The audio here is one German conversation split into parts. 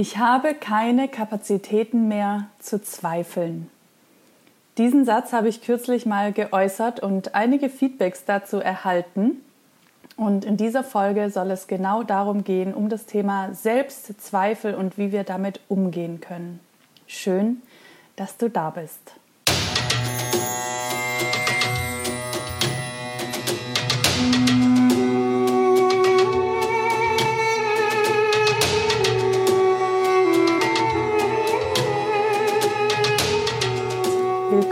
Ich habe keine Kapazitäten mehr zu zweifeln. Diesen Satz habe ich kürzlich mal geäußert und einige Feedbacks dazu erhalten. Und in dieser Folge soll es genau darum gehen, um das Thema Selbstzweifel und wie wir damit umgehen können. Schön, dass du da bist.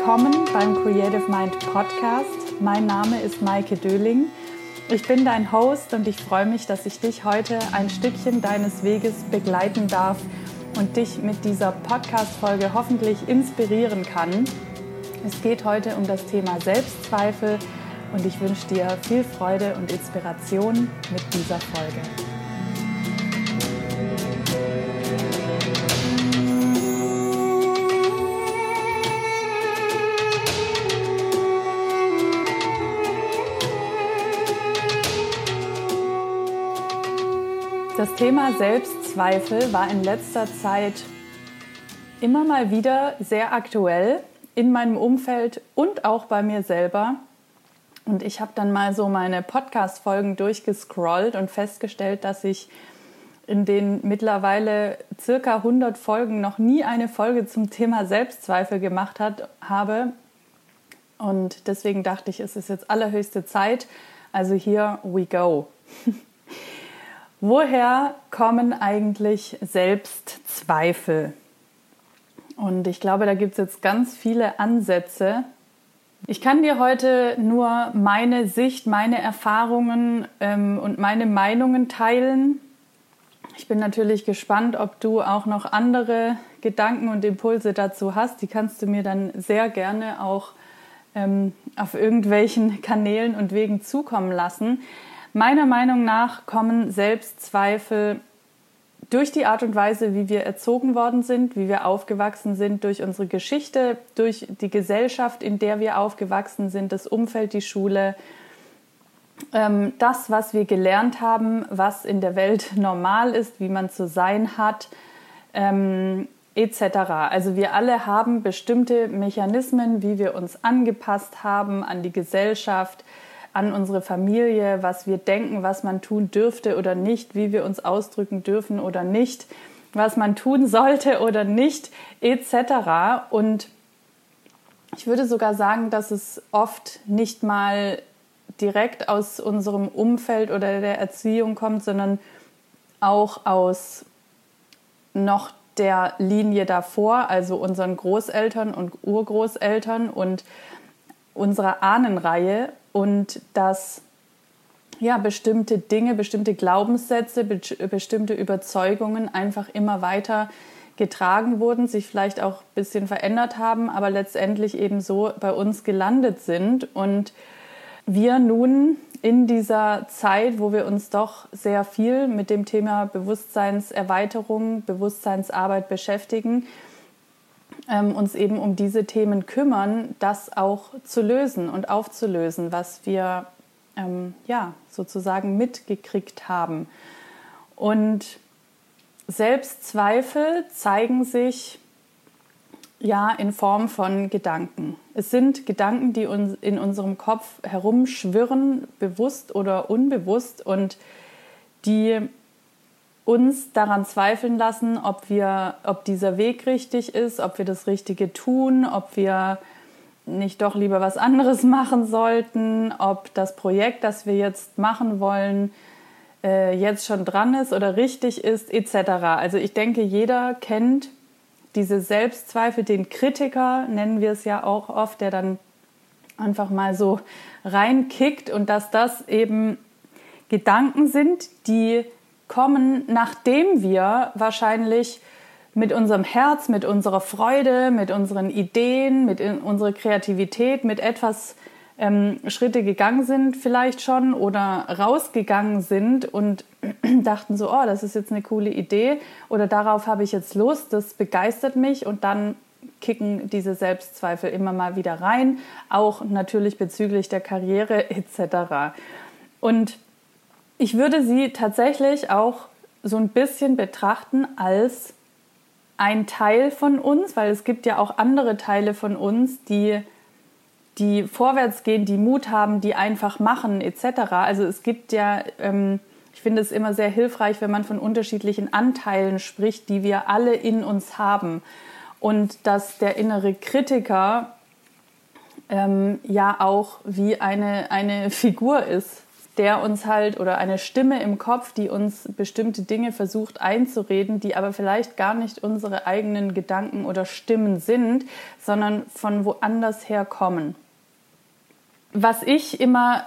Willkommen beim Creative Mind Podcast. Mein Name ist Maike Döling. Ich bin dein Host und ich freue mich, dass ich dich heute ein Stückchen deines Weges begleiten darf und dich mit dieser Podcast-Folge hoffentlich inspirieren kann. Es geht heute um das Thema Selbstzweifel und ich wünsche dir viel Freude und Inspiration mit dieser Folge. Thema Selbstzweifel war in letzter Zeit immer mal wieder sehr aktuell in meinem Umfeld und auch bei mir selber. Und ich habe dann mal so meine Podcast-Folgen durchgescrollt und festgestellt, dass ich in den mittlerweile circa 100 Folgen noch nie eine Folge zum Thema Selbstzweifel gemacht hat, habe. Und deswegen dachte ich, es ist jetzt allerhöchste Zeit. Also hier we go. Woher kommen eigentlich Selbstzweifel? Und ich glaube, da gibt es jetzt ganz viele Ansätze. Ich kann dir heute nur meine Sicht, meine Erfahrungen ähm, und meine Meinungen teilen. Ich bin natürlich gespannt, ob du auch noch andere Gedanken und Impulse dazu hast. Die kannst du mir dann sehr gerne auch ähm, auf irgendwelchen Kanälen und Wegen zukommen lassen. Meiner Meinung nach kommen Selbstzweifel durch die Art und Weise, wie wir erzogen worden sind, wie wir aufgewachsen sind, durch unsere Geschichte, durch die Gesellschaft, in der wir aufgewachsen sind, das Umfeld, die Schule, ähm, das, was wir gelernt haben, was in der Welt normal ist, wie man zu sein hat, ähm, etc. Also wir alle haben bestimmte Mechanismen, wie wir uns angepasst haben an die Gesellschaft, an unsere Familie, was wir denken, was man tun dürfte oder nicht, wie wir uns ausdrücken dürfen oder nicht, was man tun sollte oder nicht, etc. Und ich würde sogar sagen, dass es oft nicht mal direkt aus unserem Umfeld oder der Erziehung kommt, sondern auch aus noch der Linie davor, also unseren Großeltern und Urgroßeltern und unserer Ahnenreihe und dass ja, bestimmte Dinge, bestimmte Glaubenssätze, be bestimmte Überzeugungen einfach immer weiter getragen wurden, sich vielleicht auch ein bisschen verändert haben, aber letztendlich eben so bei uns gelandet sind. Und wir nun in dieser Zeit, wo wir uns doch sehr viel mit dem Thema Bewusstseinserweiterung, Bewusstseinsarbeit beschäftigen, ähm, uns eben um diese Themen kümmern, das auch zu lösen und aufzulösen, was wir ähm, ja sozusagen mitgekriegt haben. Und Selbstzweifel zeigen sich ja in Form von Gedanken. Es sind Gedanken, die uns in unserem Kopf herumschwirren, bewusst oder unbewusst und die uns daran zweifeln lassen, ob wir, ob dieser Weg richtig ist, ob wir das Richtige tun, ob wir nicht doch lieber was anderes machen sollten, ob das Projekt, das wir jetzt machen wollen, äh, jetzt schon dran ist oder richtig ist, etc. Also ich denke, jeder kennt diese Selbstzweifel, den Kritiker nennen wir es ja auch oft, der dann einfach mal so reinkickt und dass das eben Gedanken sind, die kommen, nachdem wir wahrscheinlich mit unserem Herz, mit unserer Freude, mit unseren Ideen, mit unserer Kreativität, mit etwas ähm, Schritte gegangen sind vielleicht schon oder rausgegangen sind und dachten so, oh, das ist jetzt eine coole Idee oder darauf habe ich jetzt Lust, das begeistert mich und dann kicken diese Selbstzweifel immer mal wieder rein, auch natürlich bezüglich der Karriere etc. Und ich würde sie tatsächlich auch so ein bisschen betrachten als ein Teil von uns, weil es gibt ja auch andere Teile von uns, die, die vorwärts gehen, die Mut haben, die einfach machen, etc. Also es gibt ja, ähm, ich finde es immer sehr hilfreich, wenn man von unterschiedlichen Anteilen spricht, die wir alle in uns haben. Und dass der innere Kritiker ähm, ja auch wie eine, eine Figur ist, der uns halt oder eine Stimme im Kopf, die uns bestimmte Dinge versucht einzureden, die aber vielleicht gar nicht unsere eigenen Gedanken oder Stimmen sind, sondern von woanders her kommen. Was ich immer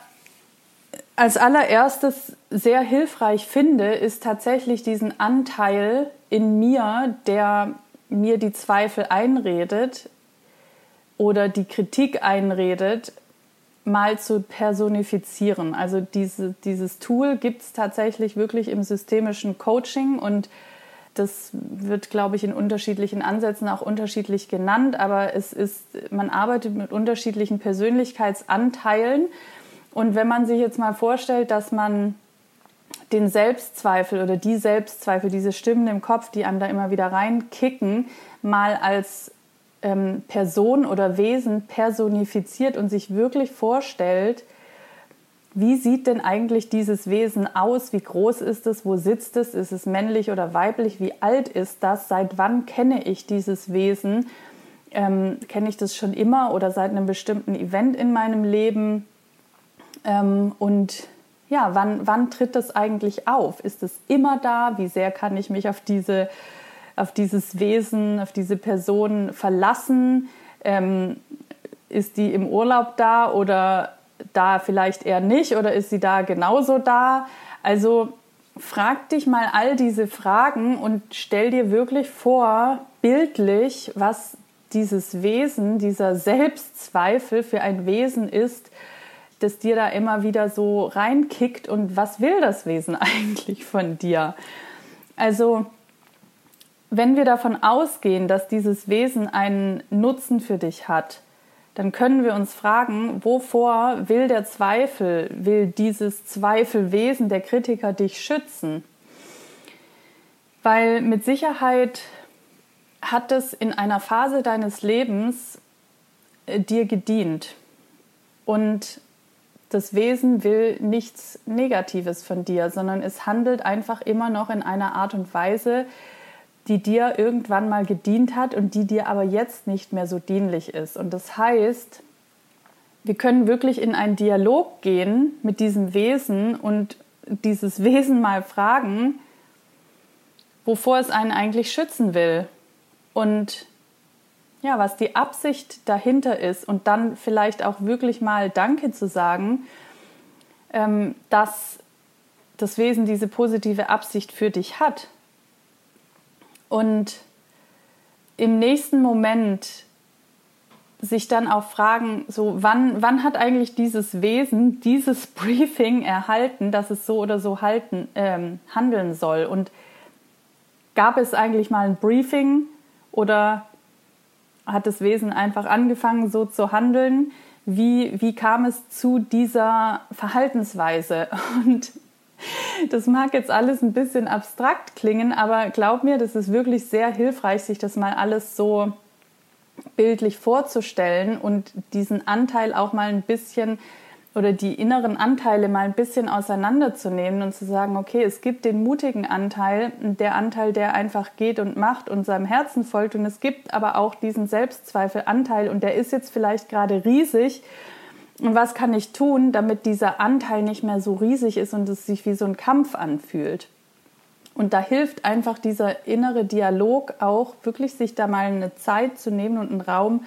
als allererstes sehr hilfreich finde, ist tatsächlich diesen Anteil in mir, der mir die Zweifel einredet oder die Kritik einredet, mal zu personifizieren. Also diese, dieses Tool gibt es tatsächlich wirklich im systemischen Coaching und das wird, glaube ich, in unterschiedlichen Ansätzen auch unterschiedlich genannt, aber es ist, man arbeitet mit unterschiedlichen Persönlichkeitsanteilen. Und wenn man sich jetzt mal vorstellt, dass man den Selbstzweifel oder die Selbstzweifel, diese Stimmen im Kopf, die einem da immer wieder reinkicken, mal als ähm, Person oder Wesen personifiziert und sich wirklich vorstellt, wie sieht denn eigentlich dieses Wesen aus? Wie groß ist es? Wo sitzt es? Ist es männlich oder weiblich? Wie alt ist das? Seit wann kenne ich dieses Wesen? Ähm, kenne ich das schon immer oder seit einem bestimmten Event in meinem Leben? Ähm, und ja, wann, wann tritt das eigentlich auf? Ist es immer da? Wie sehr kann ich mich auf diese auf dieses Wesen, auf diese Person verlassen? Ähm, ist die im Urlaub da oder da vielleicht eher nicht oder ist sie da genauso da? Also frag dich mal all diese Fragen und stell dir wirklich vor, bildlich, was dieses Wesen, dieser Selbstzweifel für ein Wesen ist, das dir da immer wieder so reinkickt und was will das Wesen eigentlich von dir? Also wenn wir davon ausgehen, dass dieses Wesen einen Nutzen für dich hat, dann können wir uns fragen, wovor will der Zweifel, will dieses Zweifelwesen der Kritiker dich schützen? Weil mit Sicherheit hat es in einer Phase deines Lebens äh, dir gedient. Und das Wesen will nichts Negatives von dir, sondern es handelt einfach immer noch in einer Art und Weise, die dir irgendwann mal gedient hat und die dir aber jetzt nicht mehr so dienlich ist. Und das heißt, wir können wirklich in einen Dialog gehen mit diesem Wesen und dieses Wesen mal fragen, wovor es einen eigentlich schützen will. Und ja, was die Absicht dahinter ist. Und dann vielleicht auch wirklich mal Danke zu sagen, ähm, dass das Wesen diese positive Absicht für dich hat und im nächsten Moment sich dann auch fragen, so wann, wann hat eigentlich dieses Wesen dieses Briefing erhalten, dass es so oder so halten, ähm, handeln soll? Und gab es eigentlich mal ein Briefing oder hat das Wesen einfach angefangen, so zu handeln? Wie, wie kam es zu dieser Verhaltensweise? Und das mag jetzt alles ein bisschen abstrakt klingen, aber glaub mir, das ist wirklich sehr hilfreich, sich das mal alles so bildlich vorzustellen und diesen Anteil auch mal ein bisschen oder die inneren Anteile mal ein bisschen auseinanderzunehmen und zu sagen, okay, es gibt den mutigen Anteil, der Anteil, der einfach geht und macht und seinem Herzen folgt. Und es gibt aber auch diesen Selbstzweifelanteil und der ist jetzt vielleicht gerade riesig und was kann ich tun, damit dieser Anteil nicht mehr so riesig ist und es sich wie so ein Kampf anfühlt? Und da hilft einfach dieser innere Dialog auch, wirklich sich da mal eine Zeit zu nehmen und einen Raum,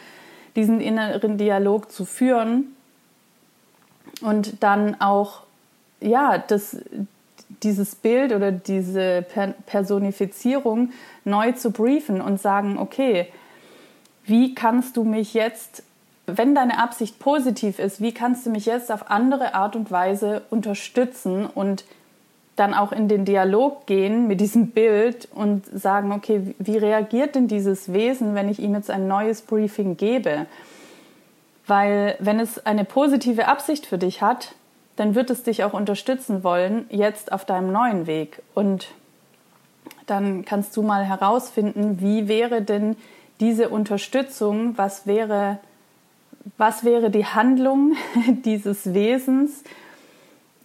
diesen inneren Dialog zu führen und dann auch, ja, das, dieses Bild oder diese Personifizierung neu zu briefen und sagen, okay, wie kannst du mich jetzt wenn deine Absicht positiv ist, wie kannst du mich jetzt auf andere Art und Weise unterstützen und dann auch in den Dialog gehen mit diesem Bild und sagen, okay, wie reagiert denn dieses Wesen, wenn ich ihm jetzt ein neues Briefing gebe? Weil wenn es eine positive Absicht für dich hat, dann wird es dich auch unterstützen wollen, jetzt auf deinem neuen Weg. Und dann kannst du mal herausfinden, wie wäre denn diese Unterstützung, was wäre, was wäre die Handlung dieses Wesens,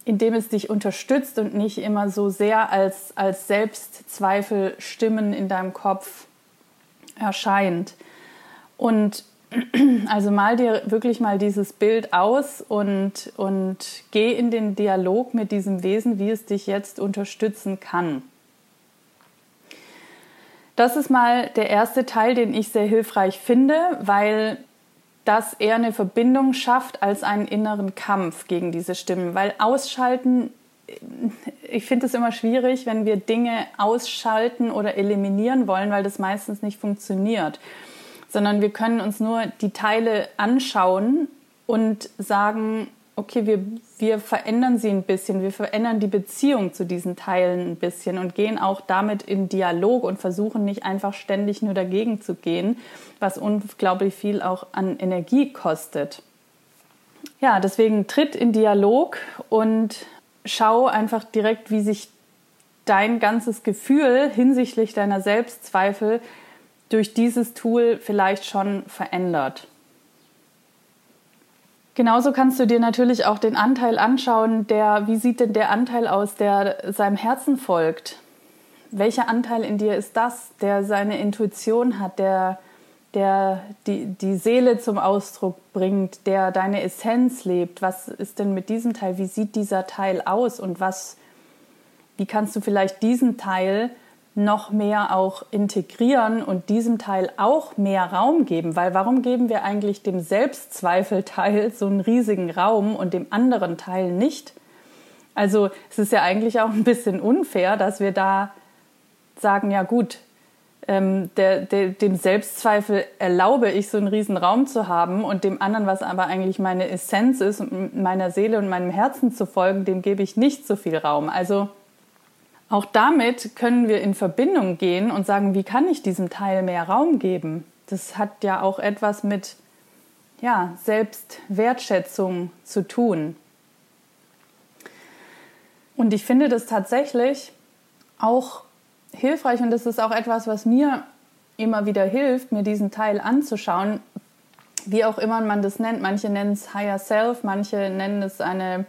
indem es dich unterstützt und nicht immer so sehr als, als Selbstzweifel Stimmen in deinem Kopf erscheint. Und also mal dir wirklich mal dieses Bild aus und, und geh in den Dialog mit diesem Wesen, wie es dich jetzt unterstützen kann. Das ist mal der erste Teil, den ich sehr hilfreich finde, weil das eher eine Verbindung schafft als einen inneren Kampf gegen diese Stimmen. Weil ausschalten, ich finde es immer schwierig, wenn wir Dinge ausschalten oder eliminieren wollen, weil das meistens nicht funktioniert. Sondern wir können uns nur die Teile anschauen und sagen, okay, wir, wir verändern sie ein bisschen, wir verändern die Beziehung zu diesen Teilen ein bisschen und gehen auch damit in Dialog und versuchen nicht einfach ständig nur dagegen zu gehen, was unglaublich viel auch an Energie kostet. Ja, deswegen tritt in Dialog und schau einfach direkt, wie sich dein ganzes Gefühl hinsichtlich deiner Selbstzweifel durch dieses Tool vielleicht schon verändert. Genauso kannst du dir natürlich auch den Anteil anschauen, der, wie sieht denn der Anteil aus, der seinem Herzen folgt? Welcher Anteil in dir ist das, der seine Intuition hat, der, der die, die Seele zum Ausdruck bringt, der deine Essenz lebt? Was ist denn mit diesem Teil? Wie sieht dieser Teil aus und was, wie kannst du vielleicht diesen Teil noch mehr auch integrieren und diesem Teil auch mehr Raum geben. Weil warum geben wir eigentlich dem Selbstzweifelteil so einen riesigen Raum und dem anderen Teil nicht? Also es ist ja eigentlich auch ein bisschen unfair, dass wir da sagen, ja gut, ähm, der, der, dem Selbstzweifel erlaube ich so einen riesen Raum zu haben und dem anderen, was aber eigentlich meine Essenz ist, meiner Seele und meinem Herzen zu folgen, dem gebe ich nicht so viel Raum. Also auch damit können wir in Verbindung gehen und sagen, wie kann ich diesem Teil mehr Raum geben? Das hat ja auch etwas mit ja, Selbstwertschätzung zu tun. Und ich finde das tatsächlich auch hilfreich und das ist auch etwas, was mir immer wieder hilft, mir diesen Teil anzuschauen, wie auch immer man das nennt. Manche nennen es Higher Self, manche nennen es eine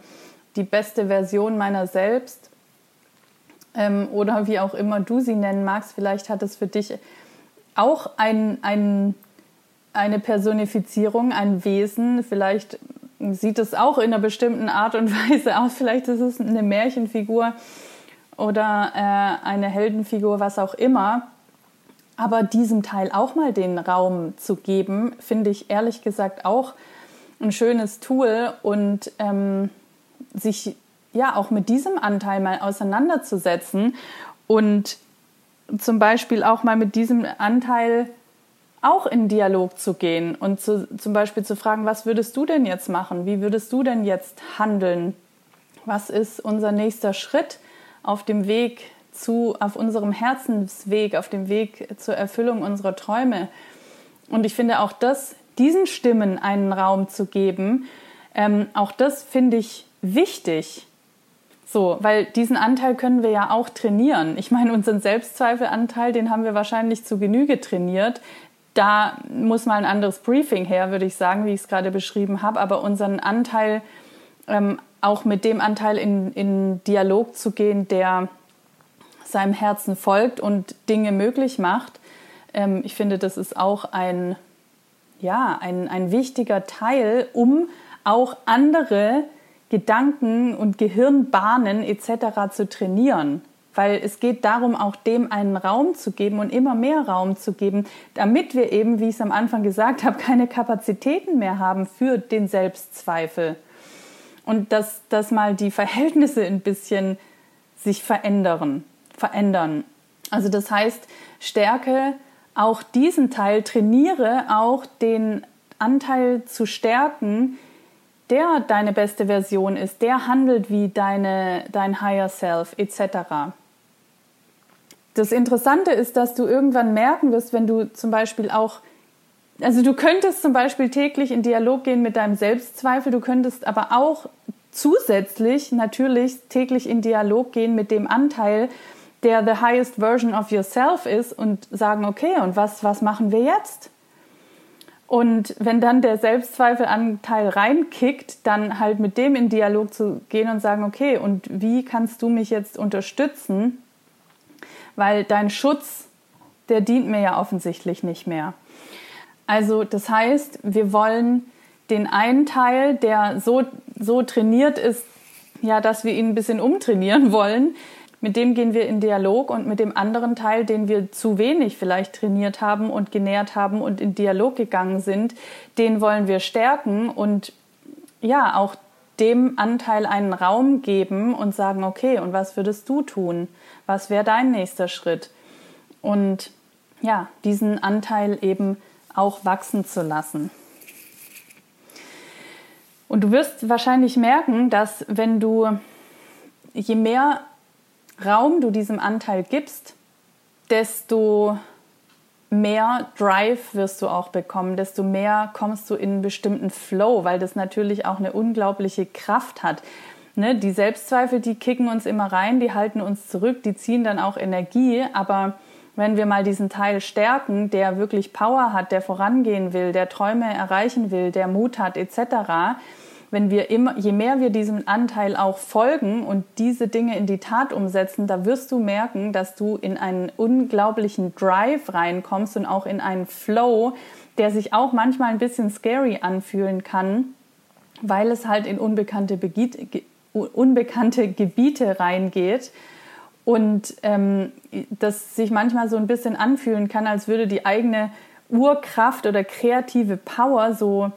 die beste Version meiner selbst ähm, oder wie auch immer du sie nennen magst. Vielleicht hat es für dich auch ein, ein, eine Personifizierung, ein Wesen. Vielleicht sieht es auch in einer bestimmten Art und Weise aus. Vielleicht ist es eine Märchenfigur oder äh, eine Heldenfigur, was auch immer. Aber diesem Teil auch mal den Raum zu geben, finde ich ehrlich gesagt auch ein schönes Tool und ähm, sich ja auch mit diesem Anteil mal auseinanderzusetzen und zum Beispiel auch mal mit diesem Anteil auch in Dialog zu gehen und zu, zum Beispiel zu fragen, was würdest du denn jetzt machen? Wie würdest du denn jetzt handeln? Was ist unser nächster Schritt auf dem Weg zu, auf unserem Herzensweg, auf dem Weg zur Erfüllung unserer Träume? Und ich finde auch das, diesen Stimmen einen Raum zu geben, ähm, auch das finde ich wichtig. So, weil diesen Anteil können wir ja auch trainieren. Ich meine, unseren Selbstzweifelanteil, den haben wir wahrscheinlich zu Genüge trainiert. Da muss mal ein anderes Briefing her, würde ich sagen, wie ich es gerade beschrieben habe. Aber unseren Anteil, ähm, auch mit dem Anteil in, in Dialog zu gehen, der seinem Herzen folgt und Dinge möglich macht, ähm, ich finde, das ist auch ein, ja, ein, ein wichtiger Teil, um auch andere Gedanken und Gehirnbahnen etc. zu trainieren. Weil es geht darum, auch dem einen Raum zu geben und immer mehr Raum zu geben, damit wir eben, wie ich es am Anfang gesagt habe, keine Kapazitäten mehr haben für den Selbstzweifel. Und dass, dass mal die Verhältnisse ein bisschen sich verändern, verändern. Also das heißt, stärke auch diesen Teil, trainiere auch den Anteil zu stärken, der deine beste Version ist, der handelt wie deine, dein Higher Self etc. Das Interessante ist, dass du irgendwann merken wirst, wenn du zum Beispiel auch, also du könntest zum Beispiel täglich in Dialog gehen mit deinem Selbstzweifel, du könntest aber auch zusätzlich natürlich täglich in Dialog gehen mit dem Anteil, der the highest version of yourself ist und sagen, okay, und was, was machen wir jetzt? Und wenn dann der Selbstzweifelanteil reinkickt, dann halt mit dem in Dialog zu gehen und sagen, okay, und wie kannst du mich jetzt unterstützen? Weil dein Schutz, der dient mir ja offensichtlich nicht mehr. Also das heißt, wir wollen den einen Teil, der so, so trainiert ist, ja, dass wir ihn ein bisschen umtrainieren wollen, mit dem gehen wir in Dialog und mit dem anderen Teil, den wir zu wenig vielleicht trainiert haben und genährt haben und in Dialog gegangen sind, den wollen wir stärken und ja, auch dem Anteil einen Raum geben und sagen, okay, und was würdest du tun? Was wäre dein nächster Schritt? Und ja, diesen Anteil eben auch wachsen zu lassen. Und du wirst wahrscheinlich merken, dass wenn du je mehr Raum du diesem Anteil gibst, desto mehr Drive wirst du auch bekommen, desto mehr kommst du in einen bestimmten Flow, weil das natürlich auch eine unglaubliche Kraft hat. Ne? Die Selbstzweifel, die kicken uns immer rein, die halten uns zurück, die ziehen dann auch Energie, aber wenn wir mal diesen Teil stärken, der wirklich Power hat, der vorangehen will, der Träume erreichen will, der Mut hat etc., wenn wir immer, je mehr wir diesem Anteil auch folgen und diese Dinge in die Tat umsetzen, da wirst du merken, dass du in einen unglaublichen Drive reinkommst und auch in einen Flow, der sich auch manchmal ein bisschen scary anfühlen kann, weil es halt in unbekannte, Begiet, unbekannte Gebiete reingeht und ähm, das sich manchmal so ein bisschen anfühlen kann, als würde die eigene Urkraft oder kreative Power so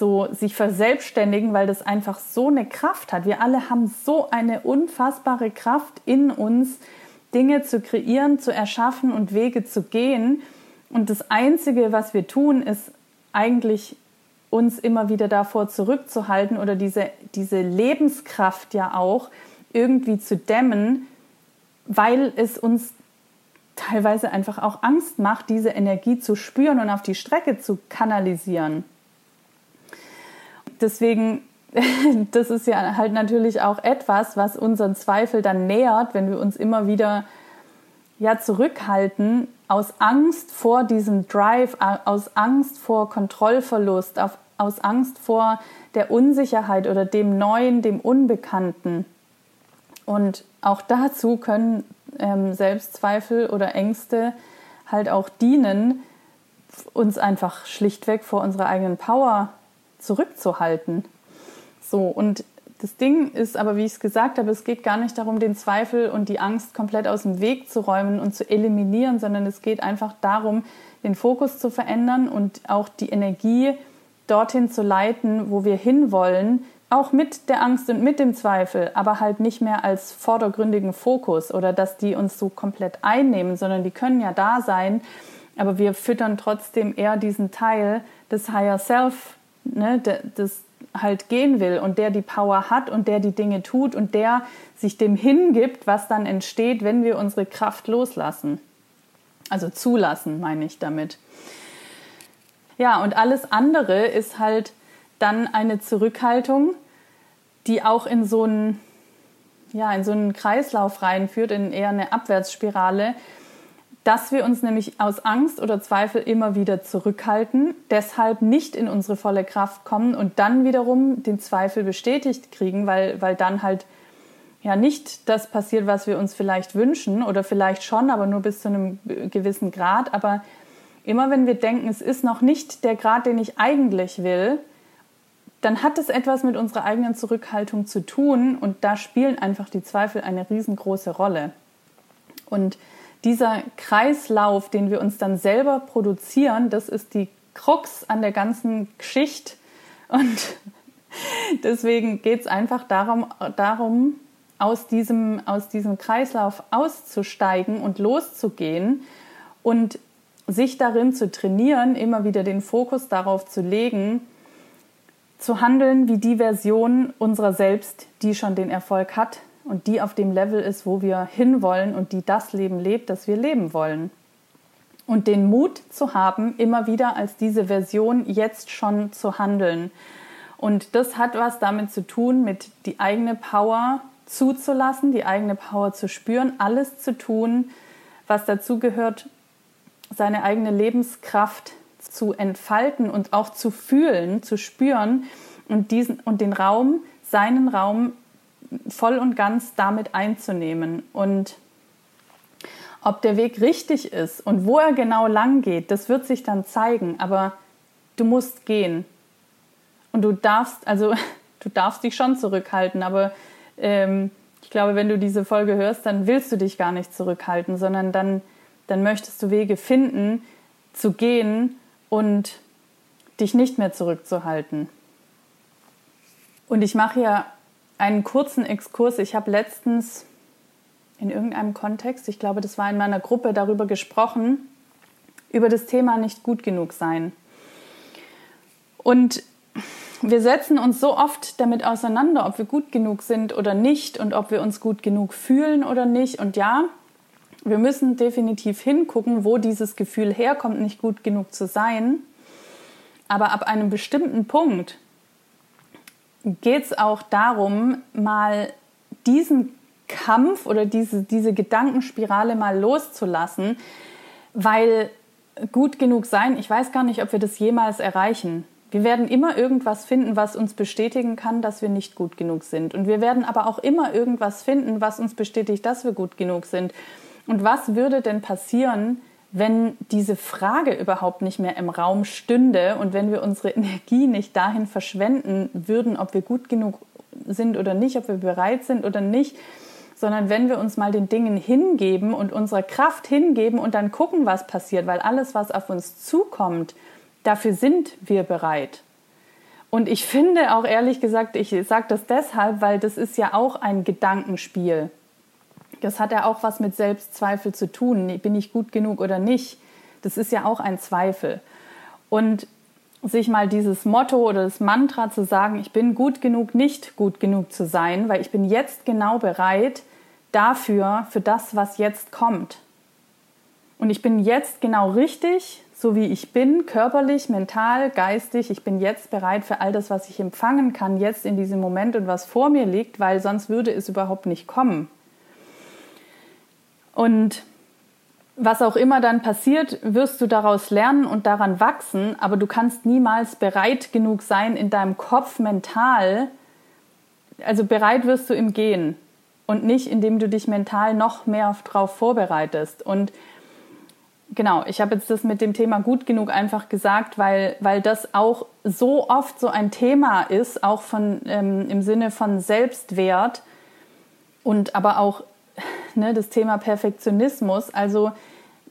so sich verselbstständigen, weil das einfach so eine Kraft hat. Wir alle haben so eine unfassbare Kraft in uns, Dinge zu kreieren, zu erschaffen und Wege zu gehen. Und das Einzige, was wir tun, ist eigentlich uns immer wieder davor zurückzuhalten oder diese, diese Lebenskraft ja auch irgendwie zu dämmen, weil es uns teilweise einfach auch Angst macht, diese Energie zu spüren und auf die Strecke zu kanalisieren deswegen, das ist ja halt natürlich auch etwas, was unseren Zweifel dann nähert, wenn wir uns immer wieder ja zurückhalten aus Angst vor diesem Drive, aus Angst vor Kontrollverlust, aus Angst vor der Unsicherheit oder dem Neuen, dem Unbekannten. Und auch dazu können ähm, Selbstzweifel oder Ängste halt auch dienen, uns einfach schlichtweg vor unserer eigenen Power zurückzuhalten. So, und das Ding ist aber, wie ich es gesagt habe, es geht gar nicht darum, den Zweifel und die Angst komplett aus dem Weg zu räumen und zu eliminieren, sondern es geht einfach darum, den Fokus zu verändern und auch die Energie dorthin zu leiten, wo wir hinwollen, auch mit der Angst und mit dem Zweifel, aber halt nicht mehr als vordergründigen Fokus oder dass die uns so komplett einnehmen, sondern die können ja da sein, aber wir füttern trotzdem eher diesen Teil des Higher Self ne, das halt gehen will und der die Power hat und der die Dinge tut und der sich dem hingibt, was dann entsteht, wenn wir unsere Kraft loslassen. Also zulassen, meine ich damit. Ja, und alles andere ist halt dann eine Zurückhaltung, die auch in so einen, ja, in so einen Kreislauf reinführt, in eher eine Abwärtsspirale, dass wir uns nämlich aus Angst oder Zweifel immer wieder zurückhalten, deshalb nicht in unsere volle Kraft kommen und dann wiederum den Zweifel bestätigt kriegen, weil, weil dann halt ja nicht das passiert, was wir uns vielleicht wünschen oder vielleicht schon, aber nur bis zu einem gewissen Grad. Aber immer wenn wir denken, es ist noch nicht der Grad, den ich eigentlich will, dann hat es etwas mit unserer eigenen Zurückhaltung zu tun und da spielen einfach die Zweifel eine riesengroße Rolle. Und dieser Kreislauf, den wir uns dann selber produzieren, das ist die Krux an der ganzen Geschichte. Und deswegen geht es einfach darum, darum aus, diesem, aus diesem Kreislauf auszusteigen und loszugehen und sich darin zu trainieren, immer wieder den Fokus darauf zu legen, zu handeln wie die Version unserer selbst, die schon den Erfolg hat, und die auf dem Level ist, wo wir hinwollen und die das Leben lebt, das wir leben wollen. Und den Mut zu haben, immer wieder als diese Version jetzt schon zu handeln. Und das hat was damit zu tun, mit die eigene Power zuzulassen, die eigene Power zu spüren, alles zu tun, was dazu gehört, seine eigene Lebenskraft zu entfalten und auch zu fühlen, zu spüren und diesen und den Raum, seinen Raum voll und ganz damit einzunehmen und ob der Weg richtig ist und wo er genau lang geht, das wird sich dann zeigen, aber du musst gehen. Und du darfst, also du darfst dich schon zurückhalten, aber ähm, ich glaube, wenn du diese Folge hörst, dann willst du dich gar nicht zurückhalten, sondern dann, dann möchtest du Wege finden, zu gehen und dich nicht mehr zurückzuhalten. Und ich mache ja einen kurzen Exkurs. Ich habe letztens in irgendeinem Kontext, ich glaube, das war in meiner Gruppe, darüber gesprochen, über das Thema nicht gut genug sein. Und wir setzen uns so oft damit auseinander, ob wir gut genug sind oder nicht und ob wir uns gut genug fühlen oder nicht. Und ja, wir müssen definitiv hingucken, wo dieses Gefühl herkommt, nicht gut genug zu sein. Aber ab einem bestimmten Punkt geht es auch darum, mal diesen Kampf oder diese, diese Gedankenspirale mal loszulassen, weil gut genug sein, ich weiß gar nicht, ob wir das jemals erreichen. Wir werden immer irgendwas finden, was uns bestätigen kann, dass wir nicht gut genug sind. Und wir werden aber auch immer irgendwas finden, was uns bestätigt, dass wir gut genug sind. Und was würde denn passieren, wenn diese Frage überhaupt nicht mehr im Raum stünde und wenn wir unsere Energie nicht dahin verschwenden würden, ob wir gut genug sind oder nicht, ob wir bereit sind oder nicht, sondern wenn wir uns mal den Dingen hingeben und unserer Kraft hingeben und dann gucken, was passiert, weil alles, was auf uns zukommt, Dafür sind wir bereit. Und ich finde auch ehrlich gesagt, ich sage das deshalb, weil das ist ja auch ein Gedankenspiel. Das hat ja auch was mit Selbstzweifel zu tun. Bin ich gut genug oder nicht? Das ist ja auch ein Zweifel. Und sich mal dieses Motto oder das Mantra zu sagen, ich bin gut genug, nicht gut genug zu sein, weil ich bin jetzt genau bereit dafür, für das, was jetzt kommt. Und ich bin jetzt genau richtig, so wie ich bin, körperlich, mental, geistig. Ich bin jetzt bereit für all das, was ich empfangen kann, jetzt in diesem Moment und was vor mir liegt, weil sonst würde es überhaupt nicht kommen. Und was auch immer dann passiert, wirst du daraus lernen und daran wachsen, aber du kannst niemals bereit genug sein in deinem Kopf mental. Also bereit wirst du im Gehen und nicht, indem du dich mental noch mehr darauf vorbereitest. Und genau, ich habe jetzt das mit dem Thema gut genug einfach gesagt, weil, weil das auch so oft so ein Thema ist, auch von, ähm, im Sinne von Selbstwert und aber auch ne, das Thema Perfektionismus. Also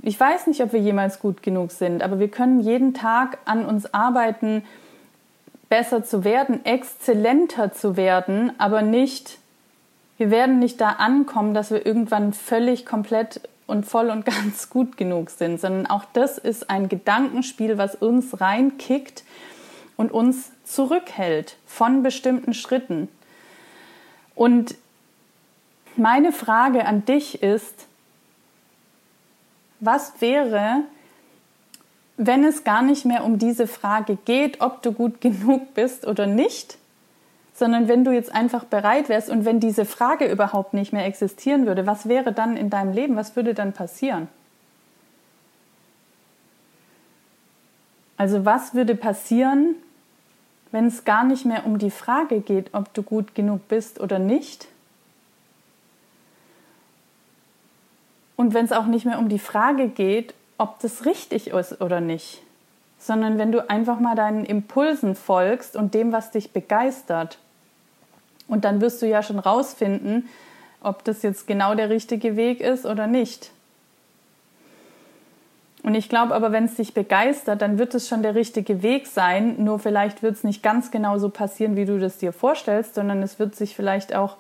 ich weiß nicht, ob wir jemals gut genug sind, aber wir können jeden Tag an uns arbeiten, besser zu werden, exzellenter zu werden, aber nicht, wir werden nicht da ankommen, dass wir irgendwann völlig komplett und voll und ganz gut genug sind, sondern auch das ist ein Gedankenspiel, was uns reinkickt und uns zurückhält von bestimmten Schritten. Und meine Frage an dich ist, was wäre, wenn es gar nicht mehr um diese Frage geht, ob du gut genug bist oder nicht, sondern wenn du jetzt einfach bereit wärst und wenn diese Frage überhaupt nicht mehr existieren würde, was wäre dann in deinem Leben, was würde dann passieren? Also was würde passieren, wenn es gar nicht mehr um die Frage geht, ob du gut genug bist oder nicht? Und wenn es auch nicht mehr um die Frage geht, ob das richtig ist oder nicht, sondern wenn du einfach mal deinen Impulsen folgst und dem, was dich begeistert. Und dann wirst du ja schon rausfinden, ob das jetzt genau der richtige Weg ist oder nicht. Und ich glaube aber, wenn es dich begeistert, dann wird es schon der richtige Weg sein. Nur vielleicht wird es nicht ganz genau so passieren, wie du das dir vorstellst, sondern es wird sich vielleicht auch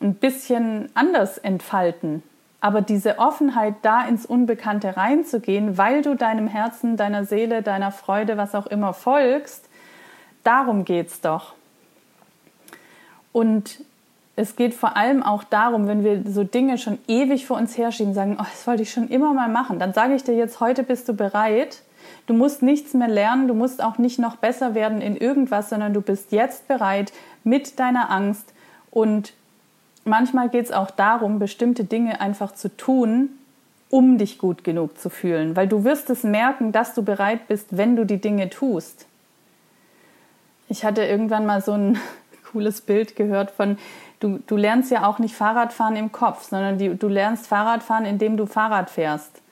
ein bisschen anders entfalten. Aber diese Offenheit, da ins Unbekannte reinzugehen, weil du deinem Herzen, deiner Seele, deiner Freude, was auch immer folgst, darum geht es doch. Und es geht vor allem auch darum, wenn wir so Dinge schon ewig vor uns herschieben, sagen, oh, das wollte ich schon immer mal machen, dann sage ich dir jetzt, heute bist du bereit. Du musst nichts mehr lernen, du musst auch nicht noch besser werden in irgendwas, sondern du bist jetzt bereit mit deiner Angst und manchmal geht es auch darum, bestimmte Dinge einfach zu tun, um dich gut genug zu fühlen, weil du wirst es merken, dass du bereit bist, wenn du die Dinge tust. Ich hatte irgendwann mal so ein cooles Bild gehört von, du, du lernst ja auch nicht Fahrradfahren im Kopf, sondern die, du lernst Fahrradfahren, indem du Fahrrad fährst.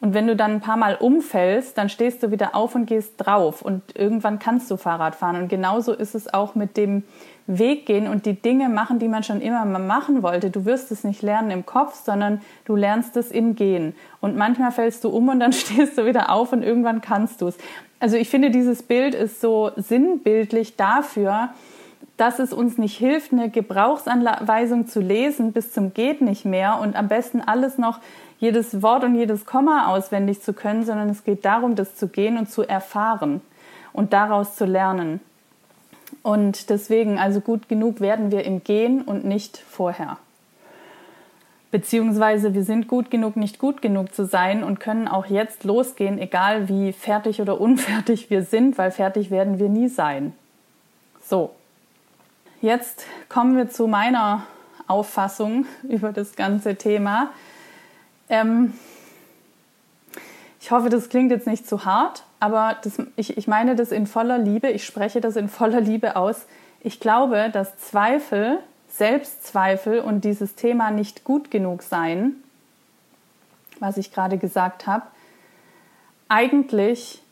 Und wenn du dann ein paar Mal umfällst, dann stehst du wieder auf und gehst drauf und irgendwann kannst du Fahrrad fahren. Und genauso ist es auch mit dem Weg gehen und die Dinge machen, die man schon immer mal machen wollte. Du wirst es nicht lernen im Kopf, sondern du lernst es im Gehen. Und manchmal fällst du um und dann stehst du wieder auf und irgendwann kannst du es. Also ich finde, dieses Bild ist so sinnbildlich dafür, dass es uns nicht hilft, eine Gebrauchsanweisung zu lesen bis zum geht nicht mehr und am besten alles noch jedes Wort und jedes Komma auswendig zu können, sondern es geht darum, das zu gehen und zu erfahren und daraus zu lernen. Und deswegen, also gut genug werden wir im Gehen und nicht vorher. Beziehungsweise wir sind gut genug, nicht gut genug zu sein und können auch jetzt losgehen, egal wie fertig oder unfertig wir sind, weil fertig werden wir nie sein. So, jetzt kommen wir zu meiner Auffassung über das ganze Thema. Ähm, ich hoffe, das klingt jetzt nicht zu hart, aber das, ich, ich meine das in voller Liebe, ich spreche das in voller Liebe aus. Ich glaube, dass Zweifel, Selbstzweifel und dieses Thema nicht gut genug sein, was ich gerade gesagt habe, eigentlich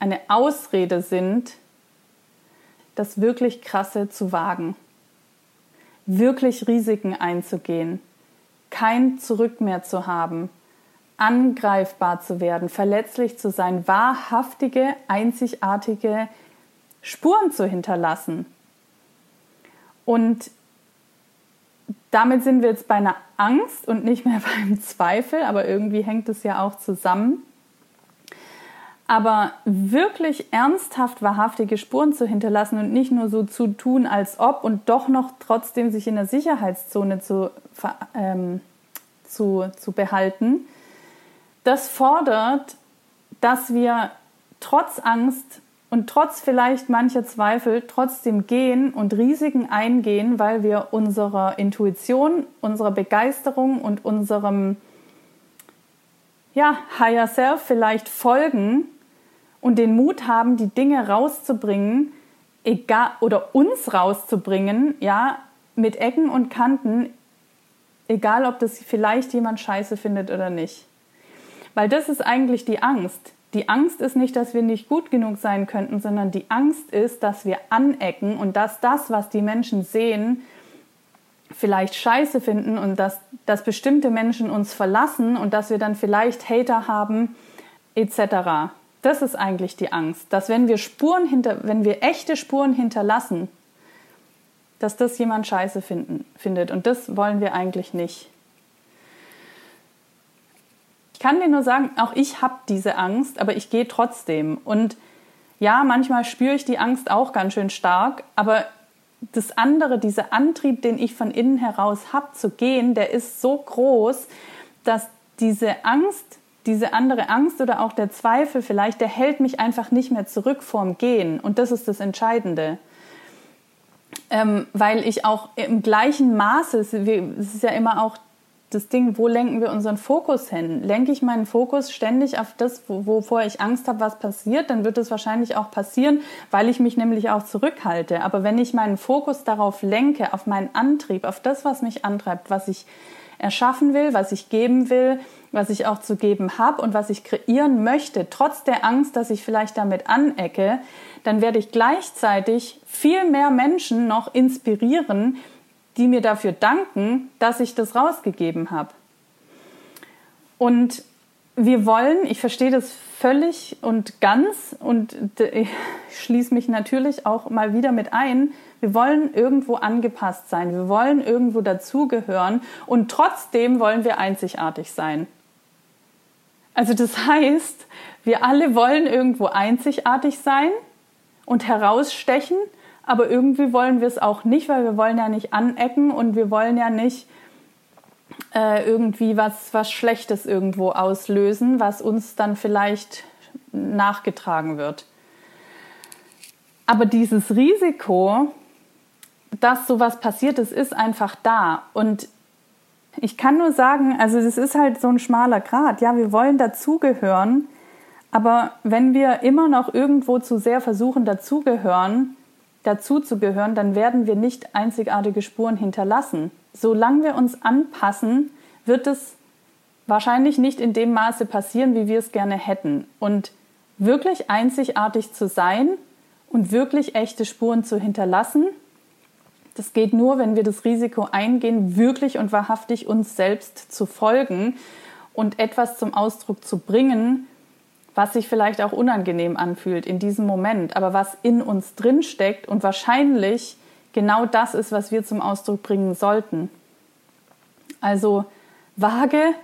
eine Ausrede sind, das wirklich Krasse zu wagen, wirklich Risiken einzugehen, kein Zurück mehr zu haben, angreifbar zu werden, verletzlich zu sein, wahrhaftige, einzigartige Spuren zu hinterlassen. Und damit sind wir jetzt bei einer Angst und nicht mehr beim Zweifel, aber irgendwie hängt es ja auch zusammen. Aber wirklich ernsthaft wahrhaftige Spuren zu hinterlassen und nicht nur so zu tun, als ob und doch noch trotzdem sich in der Sicherheitszone zu, ähm, zu, zu behalten, das fordert, dass wir trotz Angst und trotz vielleicht mancher Zweifel trotzdem gehen und Risiken eingehen, weil wir unserer Intuition, unserer Begeisterung und unserem ja, Higher Self vielleicht folgen und den Mut haben, die Dinge rauszubringen, egal oder uns rauszubringen, ja, mit Ecken und Kanten, egal ob das vielleicht jemand scheiße findet oder nicht. Weil das ist eigentlich die Angst. Die Angst ist nicht, dass wir nicht gut genug sein könnten, sondern die Angst ist, dass wir anecken und dass das, was die Menschen sehen, vielleicht scheiße finden und dass, dass bestimmte Menschen uns verlassen und dass wir dann vielleicht Hater haben, etc. Das ist eigentlich die Angst, dass wenn wir Spuren hinter, wenn wir echte Spuren hinterlassen, dass das jemand scheiße finden, findet. Und das wollen wir eigentlich nicht. Ich kann dir nur sagen, auch ich habe diese Angst, aber ich gehe trotzdem. Und ja, manchmal spüre ich die Angst auch ganz schön stark, aber das andere, dieser Antrieb, den ich von innen heraus habe zu gehen, der ist so groß, dass diese Angst diese andere Angst oder auch der Zweifel vielleicht, der hält mich einfach nicht mehr zurück vorm Gehen. Und das ist das Entscheidende. Ähm, weil ich auch im gleichen Maße, es ist ja immer auch das Ding, wo lenken wir unseren Fokus hin? Lenke ich meinen Fokus ständig auf das, wovor ich Angst habe, was passiert, dann wird es wahrscheinlich auch passieren, weil ich mich nämlich auch zurückhalte. Aber wenn ich meinen Fokus darauf lenke, auf meinen Antrieb, auf das, was mich antreibt, was ich erschaffen will, was ich geben will, was ich auch zu geben habe und was ich kreieren möchte, trotz der Angst, dass ich vielleicht damit anecke, dann werde ich gleichzeitig viel mehr Menschen noch inspirieren, die mir dafür danken, dass ich das rausgegeben habe. Und wir wollen, ich verstehe das völlig und ganz und ich schließe mich natürlich auch mal wieder mit ein, wir wollen irgendwo angepasst sein, wir wollen irgendwo dazugehören und trotzdem wollen wir einzigartig sein. Also das heißt, wir alle wollen irgendwo einzigartig sein und herausstechen, aber irgendwie wollen wir es auch nicht, weil wir wollen ja nicht anecken und wir wollen ja nicht äh, irgendwie was, was Schlechtes irgendwo auslösen, was uns dann vielleicht nachgetragen wird. Aber dieses Risiko, dass sowas passiert ist, ist einfach da. Und ich kann nur sagen, also es ist halt so ein schmaler Grat. Ja, wir wollen dazugehören, aber wenn wir immer noch irgendwo zu sehr versuchen, dazugehören, dazuzugehören, dann werden wir nicht einzigartige Spuren hinterlassen. Solange wir uns anpassen, wird es wahrscheinlich nicht in dem Maße passieren, wie wir es gerne hätten. Und wirklich einzigartig zu sein und wirklich echte Spuren zu hinterlassen, das geht nur, wenn wir das Risiko eingehen, wirklich und wahrhaftig uns selbst zu folgen und etwas zum Ausdruck zu bringen, was sich vielleicht auch unangenehm anfühlt in diesem Moment, aber was in uns drin steckt und wahrscheinlich genau das ist, was wir zum Ausdruck bringen sollten. Also wage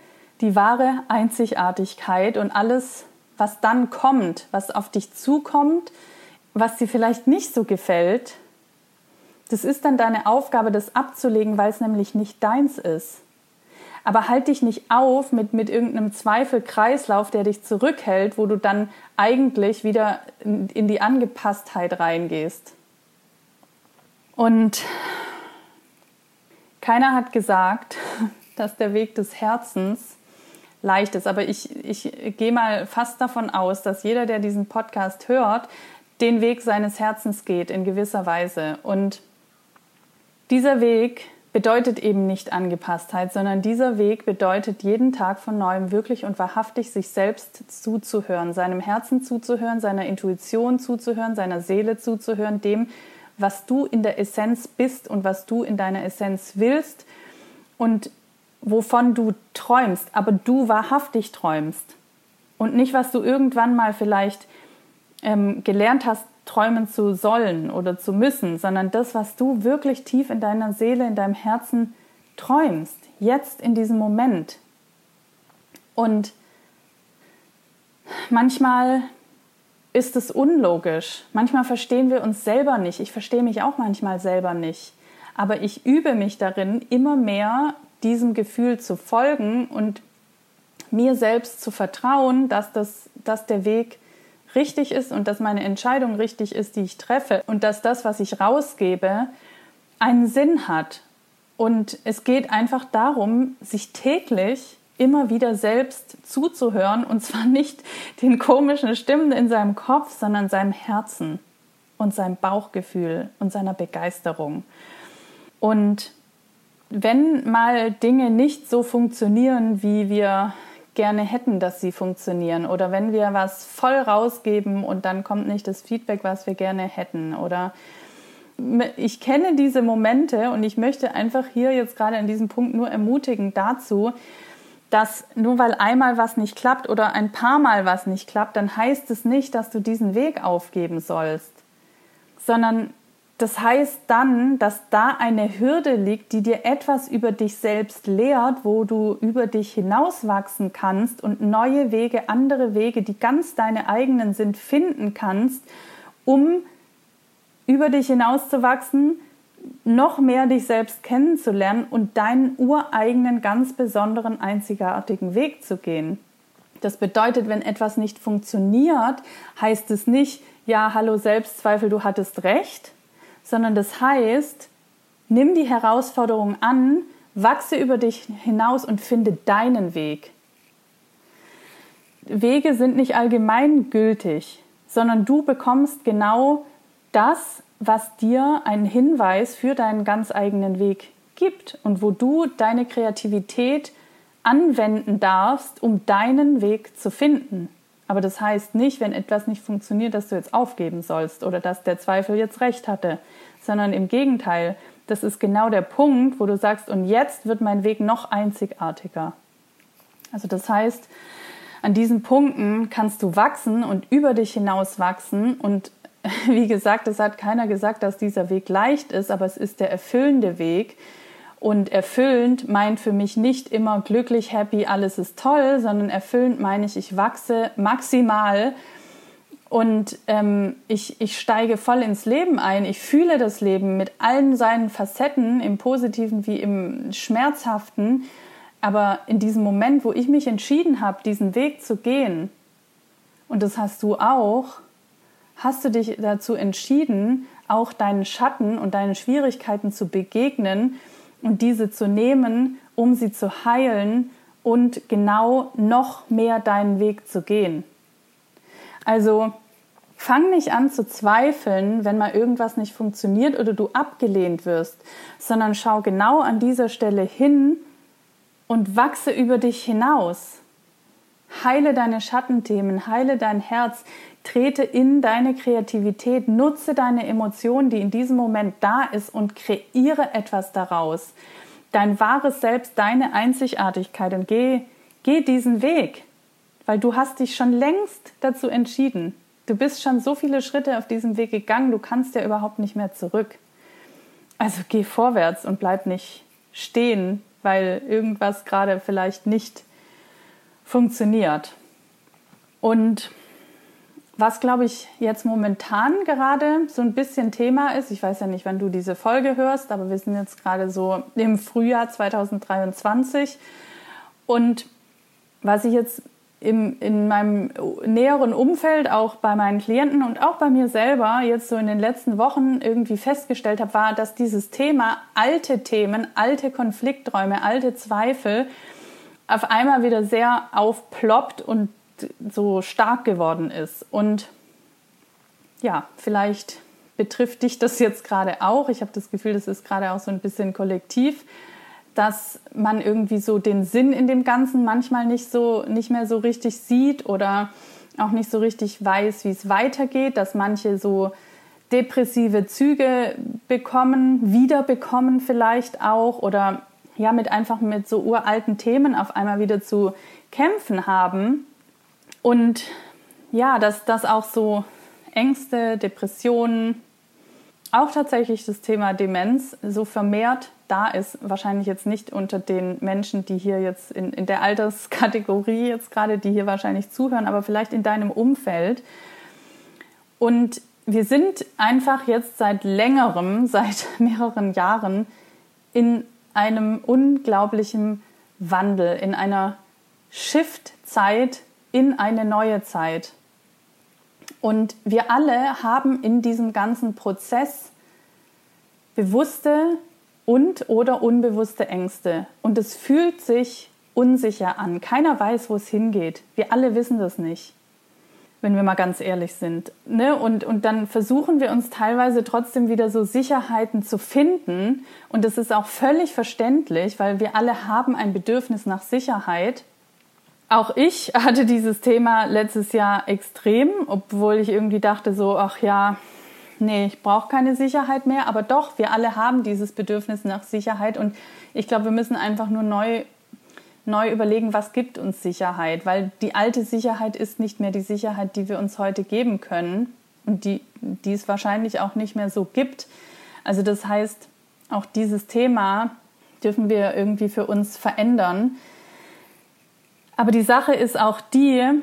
die wahre Einzigartigkeit und alles, was dann kommt, was auf dich zukommt, was dir vielleicht nicht so gefällt, das ist dann deine Aufgabe, das abzulegen, weil es nämlich nicht deins ist. Aber halt dich nicht auf mit, mit irgendeinem Zweifelkreislauf, der dich zurückhält, wo du dann eigentlich wieder in, in die Angepasstheit reingehst. Und keiner hat gesagt, dass der Weg des Herzens leicht ist. Aber ich, ich gehe mal fast davon aus, dass jeder, der diesen Podcast hört, den Weg seines Herzens geht in gewisser Weise. Und dieser Weg bedeutet eben nicht Angepasstheit, sondern dieser Weg bedeutet jeden Tag von neuem wirklich und wahrhaftig sich selbst zuzuhören, seinem Herzen zuzuhören, seiner Intuition zuzuhören, seiner Seele zuzuhören, dem, was du in der Essenz bist und was du in deiner Essenz willst und wovon du träumst, aber du wahrhaftig träumst. Und nicht, was du irgendwann mal vielleicht ähm, gelernt hast, träumen zu sollen oder zu müssen, sondern das, was du wirklich tief in deiner Seele, in deinem Herzen träumst, jetzt in diesem Moment. Und manchmal ist es unlogisch, manchmal verstehen wir uns selber nicht, ich verstehe mich auch manchmal selber nicht, aber ich übe mich darin, immer mehr diesem Gefühl zu folgen und mir selbst zu vertrauen, dass, das, dass der Weg richtig ist und dass meine Entscheidung richtig ist, die ich treffe und dass das, was ich rausgebe, einen Sinn hat. Und es geht einfach darum, sich täglich immer wieder selbst zuzuhören und zwar nicht den komischen Stimmen in seinem Kopf, sondern seinem Herzen und seinem Bauchgefühl und seiner Begeisterung. Und wenn mal Dinge nicht so funktionieren, wie wir gerne hätten, dass sie funktionieren. Oder wenn wir was voll rausgeben und dann kommt nicht das Feedback, was wir gerne hätten. Oder ich kenne diese Momente und ich möchte einfach hier jetzt gerade in diesem Punkt nur ermutigen dazu, dass nur weil einmal was nicht klappt oder ein paar Mal was nicht klappt, dann heißt es nicht, dass du diesen Weg aufgeben sollst, sondern das heißt dann, dass da eine Hürde liegt, die dir etwas über dich selbst lehrt, wo du über dich hinauswachsen kannst und neue Wege, andere Wege, die ganz deine eigenen sind, finden kannst, um über dich hinauszuwachsen, noch mehr dich selbst kennenzulernen und deinen ureigenen, ganz besonderen, einzigartigen Weg zu gehen. Das bedeutet, wenn etwas nicht funktioniert, heißt es nicht, ja, hallo Selbstzweifel, du hattest recht, sondern das heißt, nimm die Herausforderung an, wachse über dich hinaus und finde deinen Weg. Wege sind nicht allgemeingültig, sondern du bekommst genau das, was dir einen Hinweis für deinen ganz eigenen Weg gibt und wo du deine Kreativität anwenden darfst, um deinen Weg zu finden. Aber das heißt nicht, wenn etwas nicht funktioniert, dass du jetzt aufgeben sollst oder dass der Zweifel jetzt recht hatte, sondern im Gegenteil, das ist genau der Punkt, wo du sagst, und jetzt wird mein Weg noch einzigartiger. Also das heißt, an diesen Punkten kannst du wachsen und über dich hinaus wachsen. Und wie gesagt, es hat keiner gesagt, dass dieser Weg leicht ist, aber es ist der erfüllende Weg. Und erfüllend meint für mich nicht immer glücklich, happy, alles ist toll, sondern erfüllend meine ich, ich wachse maximal und ähm, ich, ich steige voll ins Leben ein. Ich fühle das Leben mit allen seinen Facetten, im positiven wie im schmerzhaften. Aber in diesem Moment, wo ich mich entschieden habe, diesen Weg zu gehen, und das hast du auch, hast du dich dazu entschieden, auch deinen Schatten und deinen Schwierigkeiten zu begegnen und diese zu nehmen, um sie zu heilen und genau noch mehr deinen Weg zu gehen. Also fang nicht an zu zweifeln, wenn mal irgendwas nicht funktioniert oder du abgelehnt wirst, sondern schau genau an dieser Stelle hin und wachse über dich hinaus. Heile deine Schattenthemen, heile dein Herz, trete in deine Kreativität, nutze deine Emotion, die in diesem Moment da ist und kreiere etwas daraus. Dein wahres Selbst, deine Einzigartigkeit und geh, geh diesen Weg, weil du hast dich schon längst dazu entschieden. Du bist schon so viele Schritte auf diesem Weg gegangen, du kannst ja überhaupt nicht mehr zurück. Also geh vorwärts und bleib nicht stehen, weil irgendwas gerade vielleicht nicht funktioniert. Und was, glaube ich, jetzt momentan gerade so ein bisschen Thema ist, ich weiß ja nicht, wann du diese Folge hörst, aber wir sind jetzt gerade so im Frühjahr 2023. Und was ich jetzt im, in meinem näheren Umfeld, auch bei meinen Klienten und auch bei mir selber jetzt so in den letzten Wochen irgendwie festgestellt habe, war, dass dieses Thema alte Themen, alte Konflikträume, alte Zweifel auf einmal wieder sehr aufploppt und so stark geworden ist. Und ja, vielleicht betrifft dich das jetzt gerade auch. Ich habe das Gefühl, das ist gerade auch so ein bisschen kollektiv, dass man irgendwie so den Sinn in dem Ganzen manchmal nicht so nicht mehr so richtig sieht oder auch nicht so richtig weiß, wie es weitergeht, dass manche so depressive Züge bekommen, wiederbekommen vielleicht auch oder ja mit einfach mit so uralten Themen auf einmal wieder zu kämpfen haben und ja, dass das auch so Ängste, Depressionen, auch tatsächlich das Thema Demenz so vermehrt da ist. Wahrscheinlich jetzt nicht unter den Menschen, die hier jetzt in, in der Alterskategorie jetzt gerade, die hier wahrscheinlich zuhören, aber vielleicht in deinem Umfeld. Und wir sind einfach jetzt seit längerem, seit mehreren Jahren in einem unglaublichen Wandel, in einer Shift-Zeit in eine neue Zeit. Und wir alle haben in diesem ganzen Prozess bewusste und oder unbewusste Ängste. Und es fühlt sich unsicher an. Keiner weiß, wo es hingeht. Wir alle wissen das nicht, wenn wir mal ganz ehrlich sind. Ne? Und, und dann versuchen wir uns teilweise trotzdem wieder so Sicherheiten zu finden. Und das ist auch völlig verständlich, weil wir alle haben ein Bedürfnis nach Sicherheit. Auch ich hatte dieses Thema letztes Jahr extrem, obwohl ich irgendwie dachte so, ach ja, nee, ich brauche keine Sicherheit mehr. Aber doch, wir alle haben dieses Bedürfnis nach Sicherheit und ich glaube, wir müssen einfach nur neu, neu überlegen, was gibt uns Sicherheit, weil die alte Sicherheit ist nicht mehr die Sicherheit, die wir uns heute geben können und die, die es wahrscheinlich auch nicht mehr so gibt. Also das heißt, auch dieses Thema dürfen wir irgendwie für uns verändern aber die Sache ist auch die,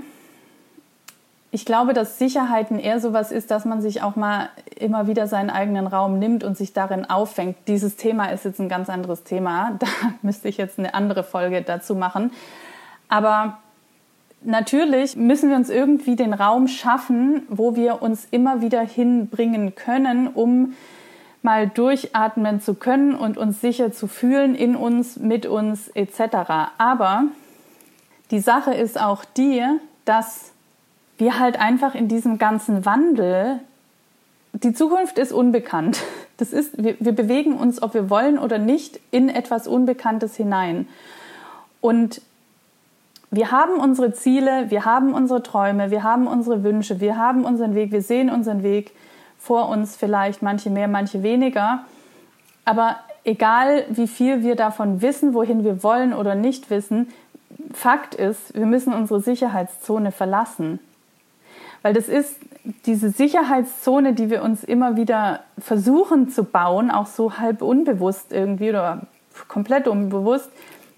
ich glaube, dass Sicherheiten eher sowas ist, dass man sich auch mal immer wieder seinen eigenen Raum nimmt und sich darin auffängt. Dieses Thema ist jetzt ein ganz anderes Thema. Da müsste ich jetzt eine andere Folge dazu machen. Aber natürlich müssen wir uns irgendwie den Raum schaffen, wo wir uns immer wieder hinbringen können, um mal durchatmen zu können und uns sicher zu fühlen in uns, mit uns etc. Aber die Sache ist auch die, dass wir halt einfach in diesem ganzen Wandel, die Zukunft ist unbekannt. Das ist, wir, wir bewegen uns, ob wir wollen oder nicht, in etwas Unbekanntes hinein. Und wir haben unsere Ziele, wir haben unsere Träume, wir haben unsere Wünsche, wir haben unseren Weg, wir sehen unseren Weg vor uns vielleicht, manche mehr, manche weniger. Aber egal, wie viel wir davon wissen, wohin wir wollen oder nicht wissen, Fakt ist, wir müssen unsere Sicherheitszone verlassen. Weil das ist diese Sicherheitszone, die wir uns immer wieder versuchen zu bauen, auch so halb unbewusst irgendwie oder komplett unbewusst,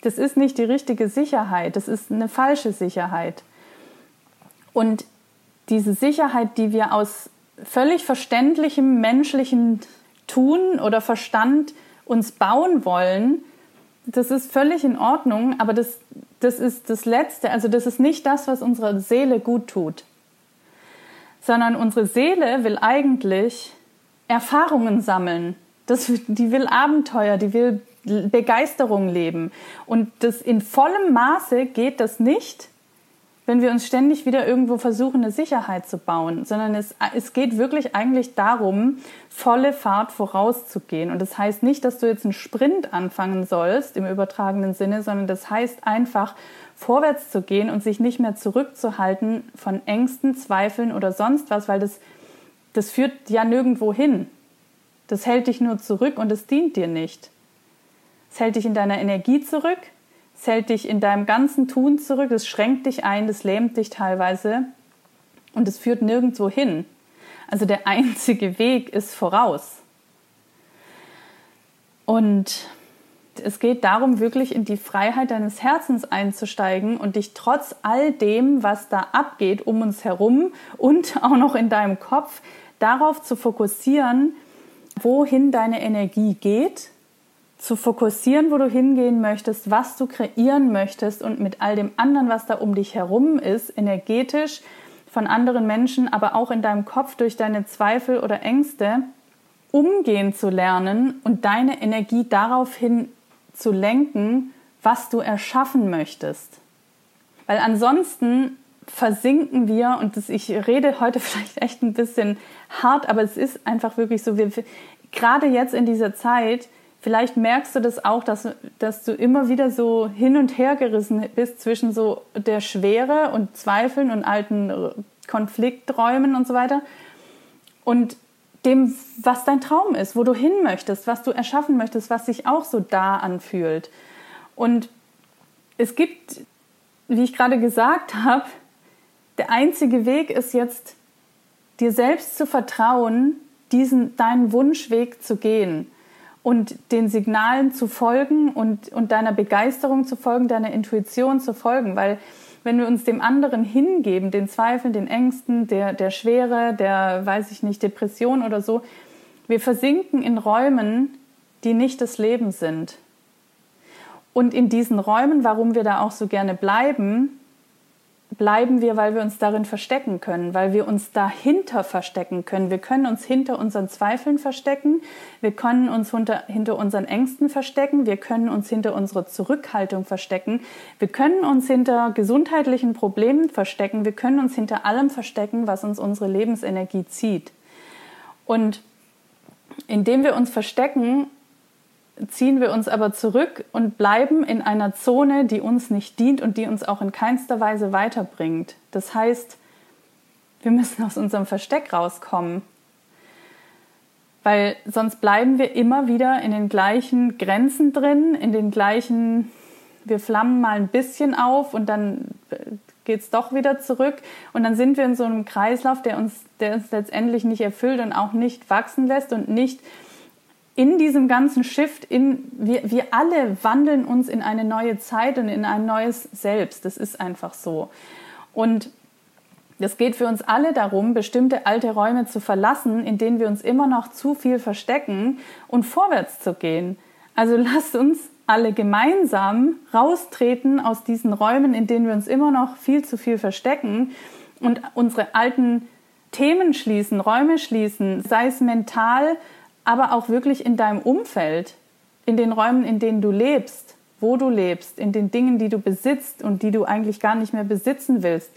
das ist nicht die richtige Sicherheit, das ist eine falsche Sicherheit. Und diese Sicherheit, die wir aus völlig verständlichem menschlichen Tun oder Verstand uns bauen wollen, das ist völlig in Ordnung, aber das, das ist das Letzte. Also das ist nicht das, was unserer Seele gut tut. Sondern unsere Seele will eigentlich Erfahrungen sammeln. Das, die will Abenteuer, die will Begeisterung leben. Und das in vollem Maße geht das nicht, wenn wir uns ständig wieder irgendwo versuchen, eine Sicherheit zu bauen, sondern es, es geht wirklich eigentlich darum, volle Fahrt vorauszugehen. Und das heißt nicht, dass du jetzt einen Sprint anfangen sollst im übertragenen Sinne, sondern das heißt einfach, vorwärts zu gehen und sich nicht mehr zurückzuhalten von Ängsten, Zweifeln oder sonst was, weil das, das führt ja nirgendwo hin. Das hält dich nur zurück und es dient dir nicht. Es hält dich in deiner Energie zurück, es hält dich in deinem ganzen Tun zurück, es schränkt dich ein, es lähmt dich teilweise und es führt nirgendwo hin. Also der einzige Weg ist voraus. Und es geht darum, wirklich in die Freiheit deines Herzens einzusteigen und dich trotz all dem, was da abgeht um uns herum und auch noch in deinem Kopf, darauf zu fokussieren, wohin deine Energie geht, zu fokussieren, wo du hingehen möchtest, was du kreieren möchtest und mit all dem anderen, was da um dich herum ist, energetisch von anderen Menschen, aber auch in deinem Kopf durch deine Zweifel oder Ängste, umgehen zu lernen und deine Energie daraufhin zu lenken, was du erschaffen möchtest. Weil ansonsten versinken wir, und das, ich rede heute vielleicht echt ein bisschen hart, aber es ist einfach wirklich so, wir, gerade jetzt in dieser Zeit, vielleicht merkst du das auch, dass, dass du immer wieder so hin und her gerissen bist zwischen so der Schwere und Zweifeln und alten Konflikträumen und so weiter und dem, was dein Traum ist, wo du hin möchtest, was du erschaffen möchtest, was sich auch so da anfühlt. Und es gibt, wie ich gerade gesagt habe, der einzige Weg ist jetzt, dir selbst zu vertrauen, diesen deinen Wunschweg zu gehen und den Signalen zu folgen und, und deiner Begeisterung zu folgen, deiner Intuition zu folgen, weil wenn wir uns dem anderen hingeben, den Zweifeln, den Ängsten, der, der Schwere, der, weiß ich nicht, Depression oder so, wir versinken in Räumen, die nicht das Leben sind. Und in diesen Räumen, warum wir da auch so gerne bleiben, bleiben wir, weil wir uns darin verstecken können, weil wir uns dahinter verstecken können. Wir können uns hinter unseren Zweifeln verstecken, wir können uns hinter, hinter unseren Ängsten verstecken, wir können uns hinter unserer Zurückhaltung verstecken, wir können uns hinter gesundheitlichen Problemen verstecken, wir können uns hinter allem verstecken, was uns unsere Lebensenergie zieht. Und indem wir uns verstecken, ziehen wir uns aber zurück und bleiben in einer Zone, die uns nicht dient und die uns auch in keinster Weise weiterbringt. Das heißt, wir müssen aus unserem Versteck rauskommen, weil sonst bleiben wir immer wieder in den gleichen Grenzen drin, in den gleichen, wir flammen mal ein bisschen auf und dann geht es doch wieder zurück und dann sind wir in so einem Kreislauf, der uns, der uns letztendlich nicht erfüllt und auch nicht wachsen lässt und nicht in diesem ganzen Shift, in, wir, wir alle wandeln uns in eine neue Zeit und in ein neues Selbst. Das ist einfach so. Und es geht für uns alle darum, bestimmte alte Räume zu verlassen, in denen wir uns immer noch zu viel verstecken und vorwärts zu gehen. Also lasst uns alle gemeinsam raustreten aus diesen Räumen, in denen wir uns immer noch viel zu viel verstecken und unsere alten Themen schließen, Räume schließen, sei es mental, aber auch wirklich in deinem Umfeld, in den Räumen, in denen du lebst, wo du lebst, in den Dingen, die du besitzt und die du eigentlich gar nicht mehr besitzen willst,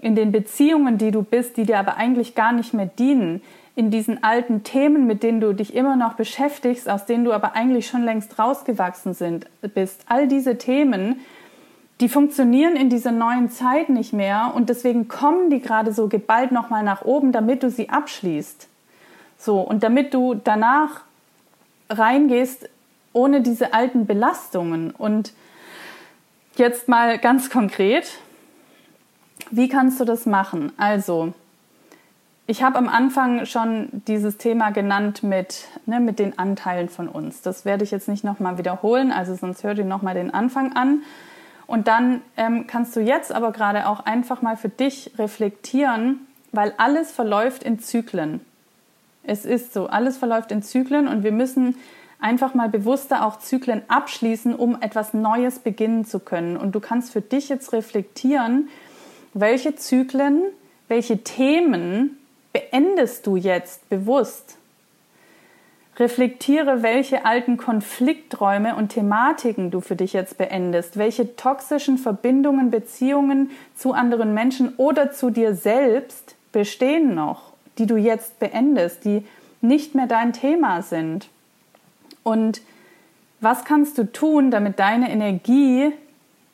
in den Beziehungen, die du bist, die dir aber eigentlich gar nicht mehr dienen, in diesen alten Themen, mit denen du dich immer noch beschäftigst, aus denen du aber eigentlich schon längst rausgewachsen sind, bist. All diese Themen, die funktionieren in dieser neuen Zeit nicht mehr und deswegen kommen die gerade so geballt nochmal nach oben, damit du sie abschließt. So, und damit du danach reingehst ohne diese alten Belastungen. Und jetzt mal ganz konkret, wie kannst du das machen? Also, ich habe am Anfang schon dieses Thema genannt mit, ne, mit den Anteilen von uns. Das werde ich jetzt nicht nochmal wiederholen, also sonst hör dir nochmal den Anfang an. Und dann ähm, kannst du jetzt aber gerade auch einfach mal für dich reflektieren, weil alles verläuft in Zyklen. Es ist so, alles verläuft in Zyklen und wir müssen einfach mal bewusster auch Zyklen abschließen, um etwas Neues beginnen zu können. Und du kannst für dich jetzt reflektieren, welche Zyklen, welche Themen beendest du jetzt bewusst? Reflektiere, welche alten Konflikträume und Thematiken du für dich jetzt beendest, welche toxischen Verbindungen, Beziehungen zu anderen Menschen oder zu dir selbst bestehen noch, die du jetzt beendest, die nicht mehr dein Thema sind. Und was kannst du tun, damit deine Energie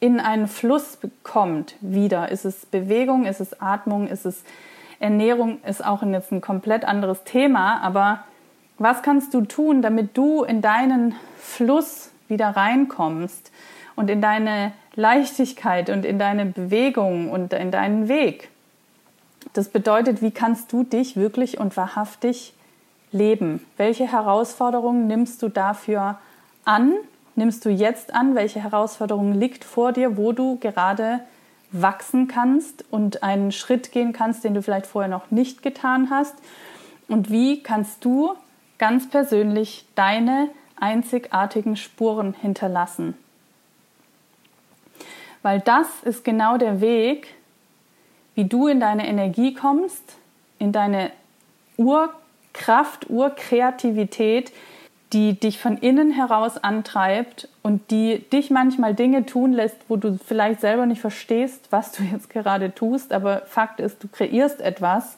in einen Fluss kommt wieder? Ist es Bewegung, ist es Atmung, ist es Ernährung, ist auch jetzt ein komplett anderes Thema, aber was kannst du tun, damit du in deinen Fluss wieder reinkommst und in deine Leichtigkeit und in deine Bewegung und in deinen Weg? Das bedeutet, wie kannst du dich wirklich und wahrhaftig leben? Welche Herausforderungen nimmst du dafür an? Nimmst du jetzt an? Welche Herausforderung liegt vor dir, wo du gerade wachsen kannst und einen Schritt gehen kannst, den du vielleicht vorher noch nicht getan hast? Und wie kannst du ganz persönlich deine einzigartigen Spuren hinterlassen? Weil das ist genau der Weg, wie du in deine Energie kommst, in deine Urkraft, Urkreativität, die dich von innen heraus antreibt und die dich manchmal Dinge tun lässt, wo du vielleicht selber nicht verstehst, was du jetzt gerade tust, aber Fakt ist, du kreierst etwas.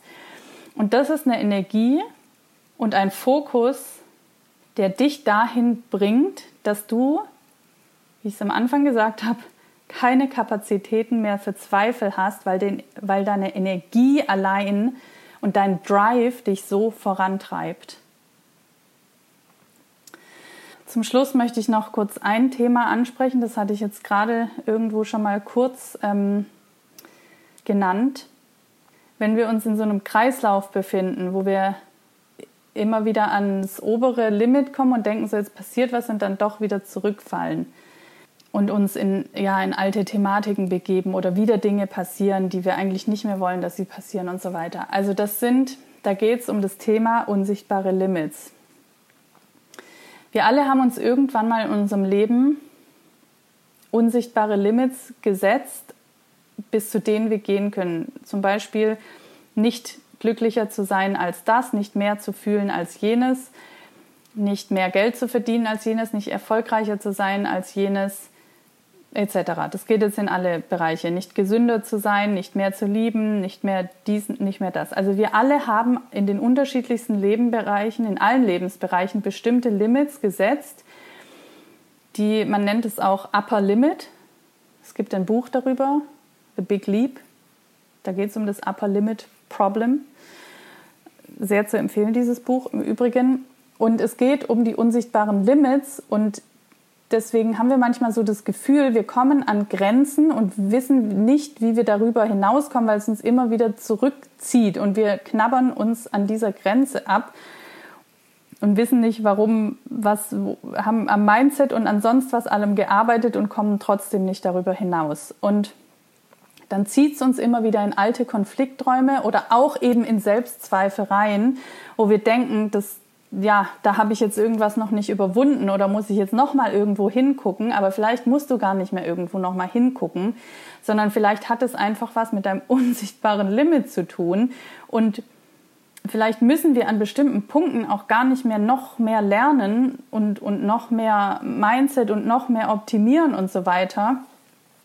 Und das ist eine Energie und ein Fokus, der dich dahin bringt, dass du, wie ich es am Anfang gesagt habe, keine Kapazitäten mehr für Zweifel hast, weil, den, weil deine Energie allein und dein Drive dich so vorantreibt. Zum Schluss möchte ich noch kurz ein Thema ansprechen, das hatte ich jetzt gerade irgendwo schon mal kurz ähm, genannt. Wenn wir uns in so einem Kreislauf befinden, wo wir immer wieder ans obere Limit kommen und denken, so jetzt passiert was und dann doch wieder zurückfallen und uns in, ja, in alte Thematiken begeben oder wieder Dinge passieren, die wir eigentlich nicht mehr wollen, dass sie passieren und so weiter. Also das sind, da geht es um das Thema unsichtbare Limits. Wir alle haben uns irgendwann mal in unserem Leben unsichtbare Limits gesetzt, bis zu denen wir gehen können. Zum Beispiel nicht glücklicher zu sein als das, nicht mehr zu fühlen als jenes, nicht mehr Geld zu verdienen als jenes, nicht erfolgreicher zu sein als jenes, etc. Das geht jetzt in alle Bereiche. Nicht gesünder zu sein, nicht mehr zu lieben, nicht mehr dies, nicht mehr das. Also wir alle haben in den unterschiedlichsten Lebenbereichen, in allen Lebensbereichen bestimmte Limits gesetzt, die man nennt es auch Upper Limit. Es gibt ein Buch darüber, The Big Leap. Da geht es um das Upper Limit Problem. Sehr zu empfehlen, dieses Buch im Übrigen. Und es geht um die unsichtbaren Limits und deswegen haben wir manchmal so das Gefühl, wir kommen an Grenzen und wissen nicht, wie wir darüber hinauskommen, weil es uns immer wieder zurückzieht und wir knabbern uns an dieser Grenze ab und wissen nicht, warum, was, haben am Mindset und an sonst was allem gearbeitet und kommen trotzdem nicht darüber hinaus. Und dann zieht es uns immer wieder in alte Konflikträume oder auch eben in Selbstzweifel rein, wo wir denken, das, ja, da habe ich jetzt irgendwas noch nicht überwunden oder muss ich jetzt noch mal irgendwo hingucken, aber vielleicht musst du gar nicht mehr irgendwo noch mal hingucken, sondern vielleicht hat es einfach was mit deinem unsichtbaren Limit zu tun und vielleicht müssen wir an bestimmten Punkten auch gar nicht mehr noch mehr lernen und, und noch mehr Mindset und noch mehr optimieren und so weiter,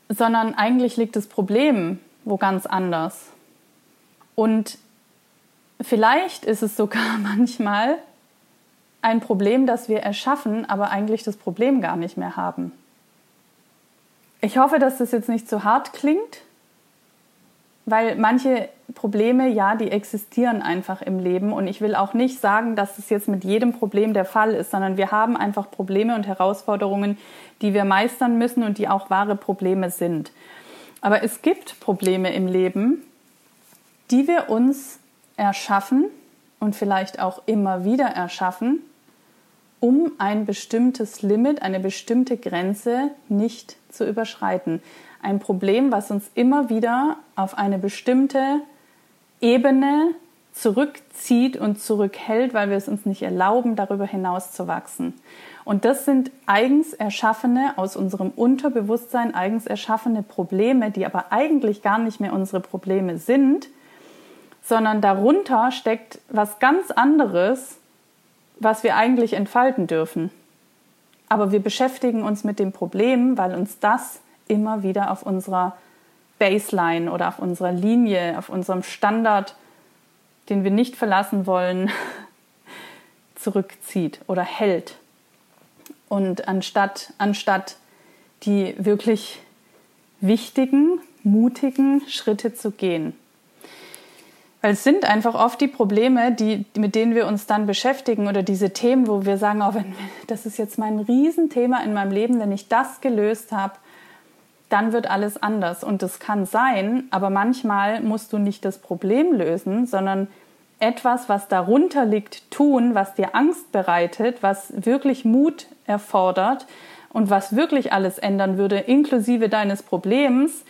sondern eigentlich liegt das Problem wo ganz anders. Und vielleicht ist es sogar manchmal ein Problem, das wir erschaffen, aber eigentlich das Problem gar nicht mehr haben. Ich hoffe, dass das jetzt nicht zu hart klingt, weil manche Probleme, ja, die existieren einfach im Leben und ich will auch nicht sagen, dass es jetzt mit jedem Problem der Fall ist, sondern wir haben einfach Probleme und Herausforderungen, die wir meistern müssen und die auch wahre Probleme sind. Aber es gibt Probleme im Leben, die wir uns erschaffen und vielleicht auch immer wieder erschaffen, um ein bestimmtes Limit, eine bestimmte Grenze nicht zu überschreiten. Ein Problem, was uns immer wieder auf eine bestimmte Ebene zurückzieht und zurückhält, weil wir es uns nicht erlauben, darüber hinaus zu wachsen. Und das sind eigens erschaffene, aus unserem Unterbewusstsein eigens erschaffene Probleme, die aber eigentlich gar nicht mehr unsere Probleme sind, sondern darunter steckt was ganz anderes, was wir eigentlich entfalten dürfen. Aber wir beschäftigen uns mit dem Problem, weil uns das immer wieder auf unserer Baseline oder auf unserer Linie, auf unserem Standard, den wir nicht verlassen wollen, zurückzieht oder hält. Und anstatt, anstatt die wirklich wichtigen, mutigen Schritte zu gehen. Weil es sind einfach oft die Probleme, die, mit denen wir uns dann beschäftigen oder diese Themen, wo wir sagen, oh, wenn, das ist jetzt mein Riesenthema in meinem Leben, wenn ich das gelöst habe, dann wird alles anders. Und das kann sein, aber manchmal musst du nicht das Problem lösen, sondern etwas, was darunter liegt, tun, was dir Angst bereitet, was wirklich Mut erfordert und was wirklich alles ändern würde, inklusive deines Problems.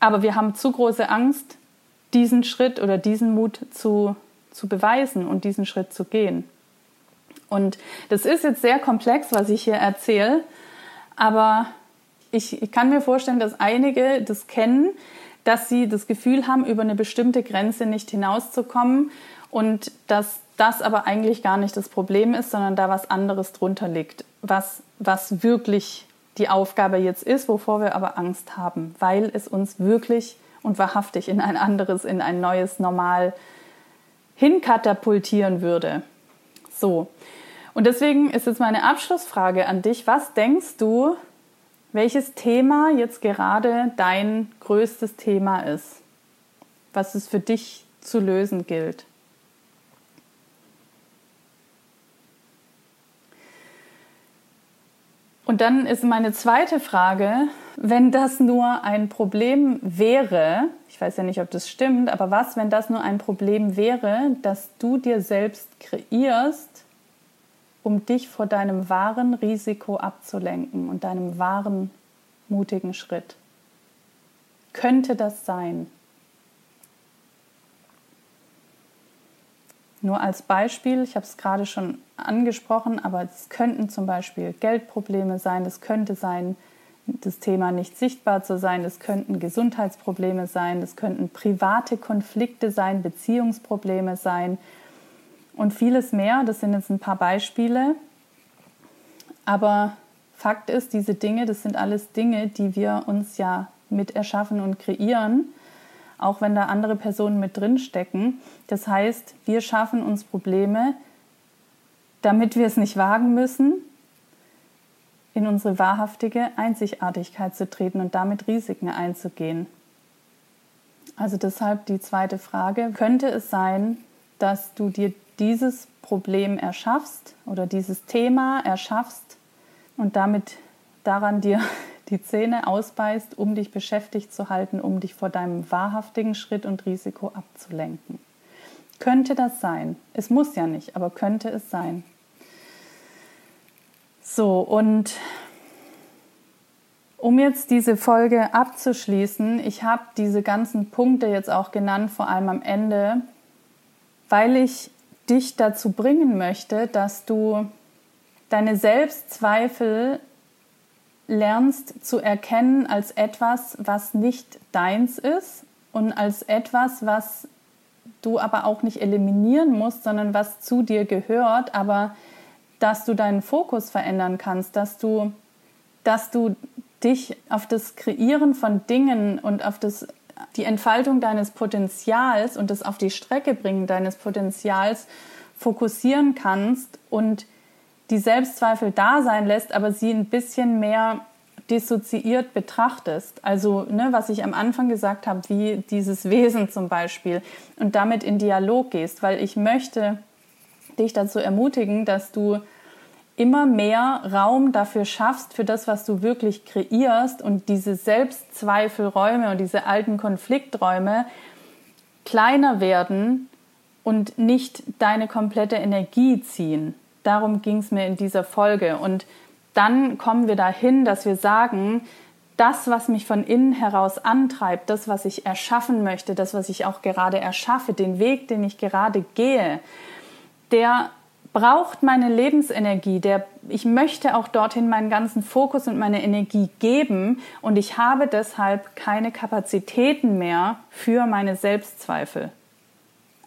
Aber wir haben zu große Angst, diesen Schritt oder diesen Mut zu, zu beweisen und diesen Schritt zu gehen. Und das ist jetzt sehr komplex, was ich hier erzähle, aber ich, ich kann mir vorstellen, dass einige das kennen, dass sie das Gefühl haben, über eine bestimmte Grenze nicht hinauszukommen und dass das aber eigentlich gar nicht das Problem ist, sondern da was anderes drunter liegt, was, was wirklich die Aufgabe jetzt ist, wovor wir aber Angst haben, weil es uns wirklich und wahrhaftig in ein anderes, in ein neues Normal hinkatapultieren würde. So. Und deswegen ist jetzt meine Abschlussfrage an dich. Was denkst du, welches Thema jetzt gerade dein größtes Thema ist? Was es für dich zu lösen gilt? Und dann ist meine zweite Frage, wenn das nur ein Problem wäre, ich weiß ja nicht, ob das stimmt, aber was, wenn das nur ein Problem wäre, dass du dir selbst kreierst, um dich vor deinem wahren Risiko abzulenken und deinem wahren mutigen Schritt? Könnte das sein? Nur als Beispiel, ich habe es gerade schon angesprochen, aber es könnten zum Beispiel Geldprobleme sein, es könnte sein, das Thema nicht sichtbar zu sein, es könnten Gesundheitsprobleme sein, es könnten private Konflikte sein, Beziehungsprobleme sein und vieles mehr. Das sind jetzt ein paar Beispiele. Aber Fakt ist, diese Dinge, das sind alles Dinge, die wir uns ja mit erschaffen und kreieren auch wenn da andere Personen mit drin stecken. Das heißt, wir schaffen uns Probleme, damit wir es nicht wagen müssen, in unsere wahrhaftige Einzigartigkeit zu treten und damit Risiken einzugehen. Also deshalb die zweite Frage, könnte es sein, dass du dir dieses Problem erschaffst oder dieses Thema erschaffst und damit daran dir die Zähne ausbeißt, um dich beschäftigt zu halten, um dich vor deinem wahrhaftigen Schritt und Risiko abzulenken. Könnte das sein? Es muss ja nicht, aber könnte es sein. So, und um jetzt diese Folge abzuschließen, ich habe diese ganzen Punkte jetzt auch genannt, vor allem am Ende, weil ich dich dazu bringen möchte, dass du deine Selbstzweifel lernst zu erkennen als etwas, was nicht deins ist und als etwas, was du aber auch nicht eliminieren musst, sondern was zu dir gehört, aber dass du deinen Fokus verändern kannst, dass du, dass du dich auf das Kreieren von Dingen und auf das, die Entfaltung deines Potenzials und das auf die Strecke bringen deines Potenzials fokussieren kannst und die Selbstzweifel da sein lässt, aber sie ein bisschen mehr dissoziiert betrachtest. Also, ne, was ich am Anfang gesagt habe, wie dieses Wesen zum Beispiel, und damit in Dialog gehst, weil ich möchte dich dazu ermutigen, dass du immer mehr Raum dafür schaffst, für das, was du wirklich kreierst und diese Selbstzweifelräume und diese alten Konflikträume kleiner werden und nicht deine komplette Energie ziehen. Darum ging es mir in dieser Folge. Und dann kommen wir dahin, dass wir sagen, das, was mich von innen heraus antreibt, das, was ich erschaffen möchte, das, was ich auch gerade erschaffe, den Weg, den ich gerade gehe, der braucht meine Lebensenergie, der, ich möchte auch dorthin meinen ganzen Fokus und meine Energie geben und ich habe deshalb keine Kapazitäten mehr für meine Selbstzweifel.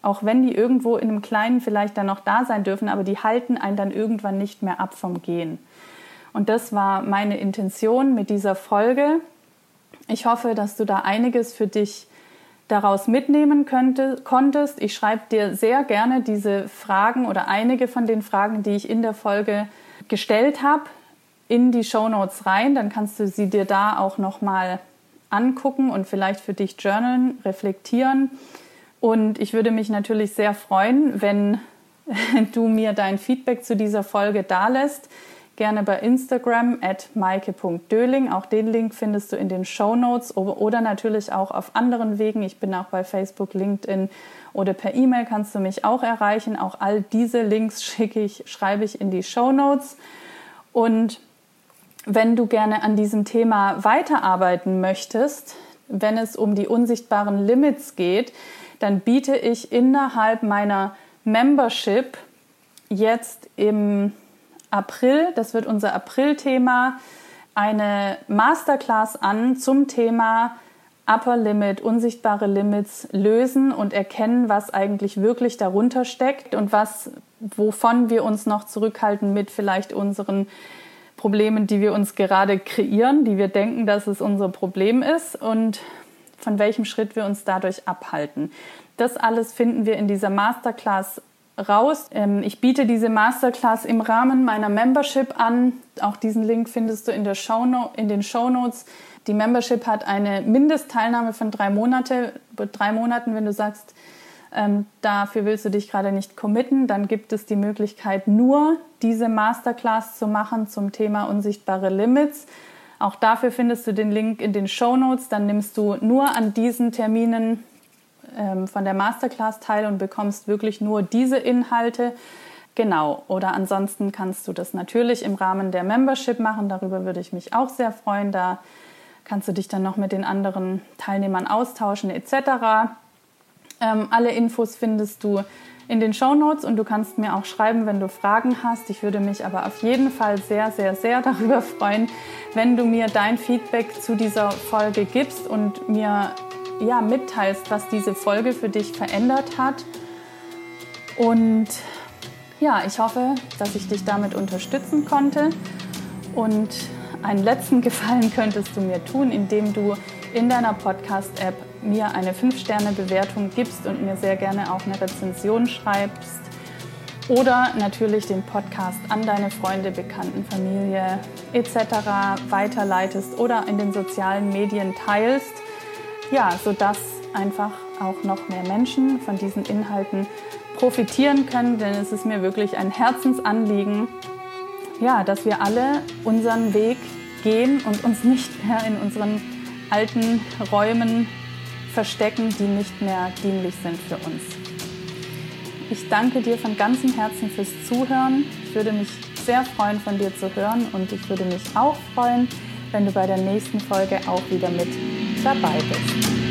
Auch wenn die irgendwo in einem Kleinen vielleicht dann noch da sein dürfen, aber die halten einen dann irgendwann nicht mehr ab vom Gehen. Und das war meine Intention mit dieser Folge. Ich hoffe, dass du da einiges für dich daraus mitnehmen könnte, konntest. Ich schreibe dir sehr gerne diese Fragen oder einige von den Fragen, die ich in der Folge gestellt habe, in die Show Notes rein. Dann kannst du sie dir da auch nochmal angucken und vielleicht für dich journalen, reflektieren. Und ich würde mich natürlich sehr freuen, wenn du mir dein Feedback zu dieser Folge dalässt. Gerne bei Instagram at maike.döling. Auch den Link findest du in den Show Notes oder natürlich auch auf anderen Wegen. Ich bin auch bei Facebook, LinkedIn oder per E-Mail kannst du mich auch erreichen. Auch all diese Links schicke ich, schreibe ich in die Show Notes. Und wenn du gerne an diesem Thema weiterarbeiten möchtest, wenn es um die unsichtbaren Limits geht, dann biete ich innerhalb meiner Membership jetzt im April, das wird unser April-Thema, eine Masterclass an zum Thema Upper Limit, unsichtbare Limits lösen und erkennen, was eigentlich wirklich darunter steckt und was, wovon wir uns noch zurückhalten mit vielleicht unseren Problemen, die wir uns gerade kreieren, die wir denken, dass es unser Problem ist und von welchem Schritt wir uns dadurch abhalten. Das alles finden wir in dieser Masterclass raus. Ähm, ich biete diese Masterclass im Rahmen meiner Membership an. Auch diesen Link findest du in, der Show in den Show Notes. Die Membership hat eine Mindestteilnahme von drei, Monate, drei Monaten. Wenn du sagst, ähm, dafür willst du dich gerade nicht committen, dann gibt es die Möglichkeit, nur diese Masterclass zu machen zum Thema unsichtbare Limits. Auch dafür findest du den Link in den Show Notes. Dann nimmst du nur an diesen Terminen ähm, von der Masterclass teil und bekommst wirklich nur diese Inhalte. Genau, oder ansonsten kannst du das natürlich im Rahmen der Membership machen. Darüber würde ich mich auch sehr freuen. Da kannst du dich dann noch mit den anderen Teilnehmern austauschen etc. Ähm, alle Infos findest du in den Show Notes und du kannst mir auch schreiben, wenn du Fragen hast. Ich würde mich aber auf jeden Fall sehr, sehr, sehr darüber freuen, wenn du mir dein Feedback zu dieser Folge gibst und mir ja, mitteilst, was diese Folge für dich verändert hat. Und ja, ich hoffe, dass ich dich damit unterstützen konnte. Und einen letzten Gefallen könntest du mir tun, indem du in deiner Podcast-App mir eine 5-Sterne-Bewertung gibst und mir sehr gerne auch eine Rezension schreibst. Oder natürlich den Podcast an deine Freunde, Bekannten, Familie etc. weiterleitest oder in den sozialen Medien teilst. Ja, sodass einfach auch noch mehr Menschen von diesen Inhalten profitieren können, denn es ist mir wirklich ein Herzensanliegen, ja, dass wir alle unseren Weg gehen und uns nicht mehr in unseren alten Räumen verstecken, die nicht mehr dienlich sind für uns. Ich danke dir von ganzem Herzen fürs Zuhören. Ich würde mich sehr freuen, von dir zu hören und ich würde mich auch freuen, wenn du bei der nächsten Folge auch wieder mit dabei bist.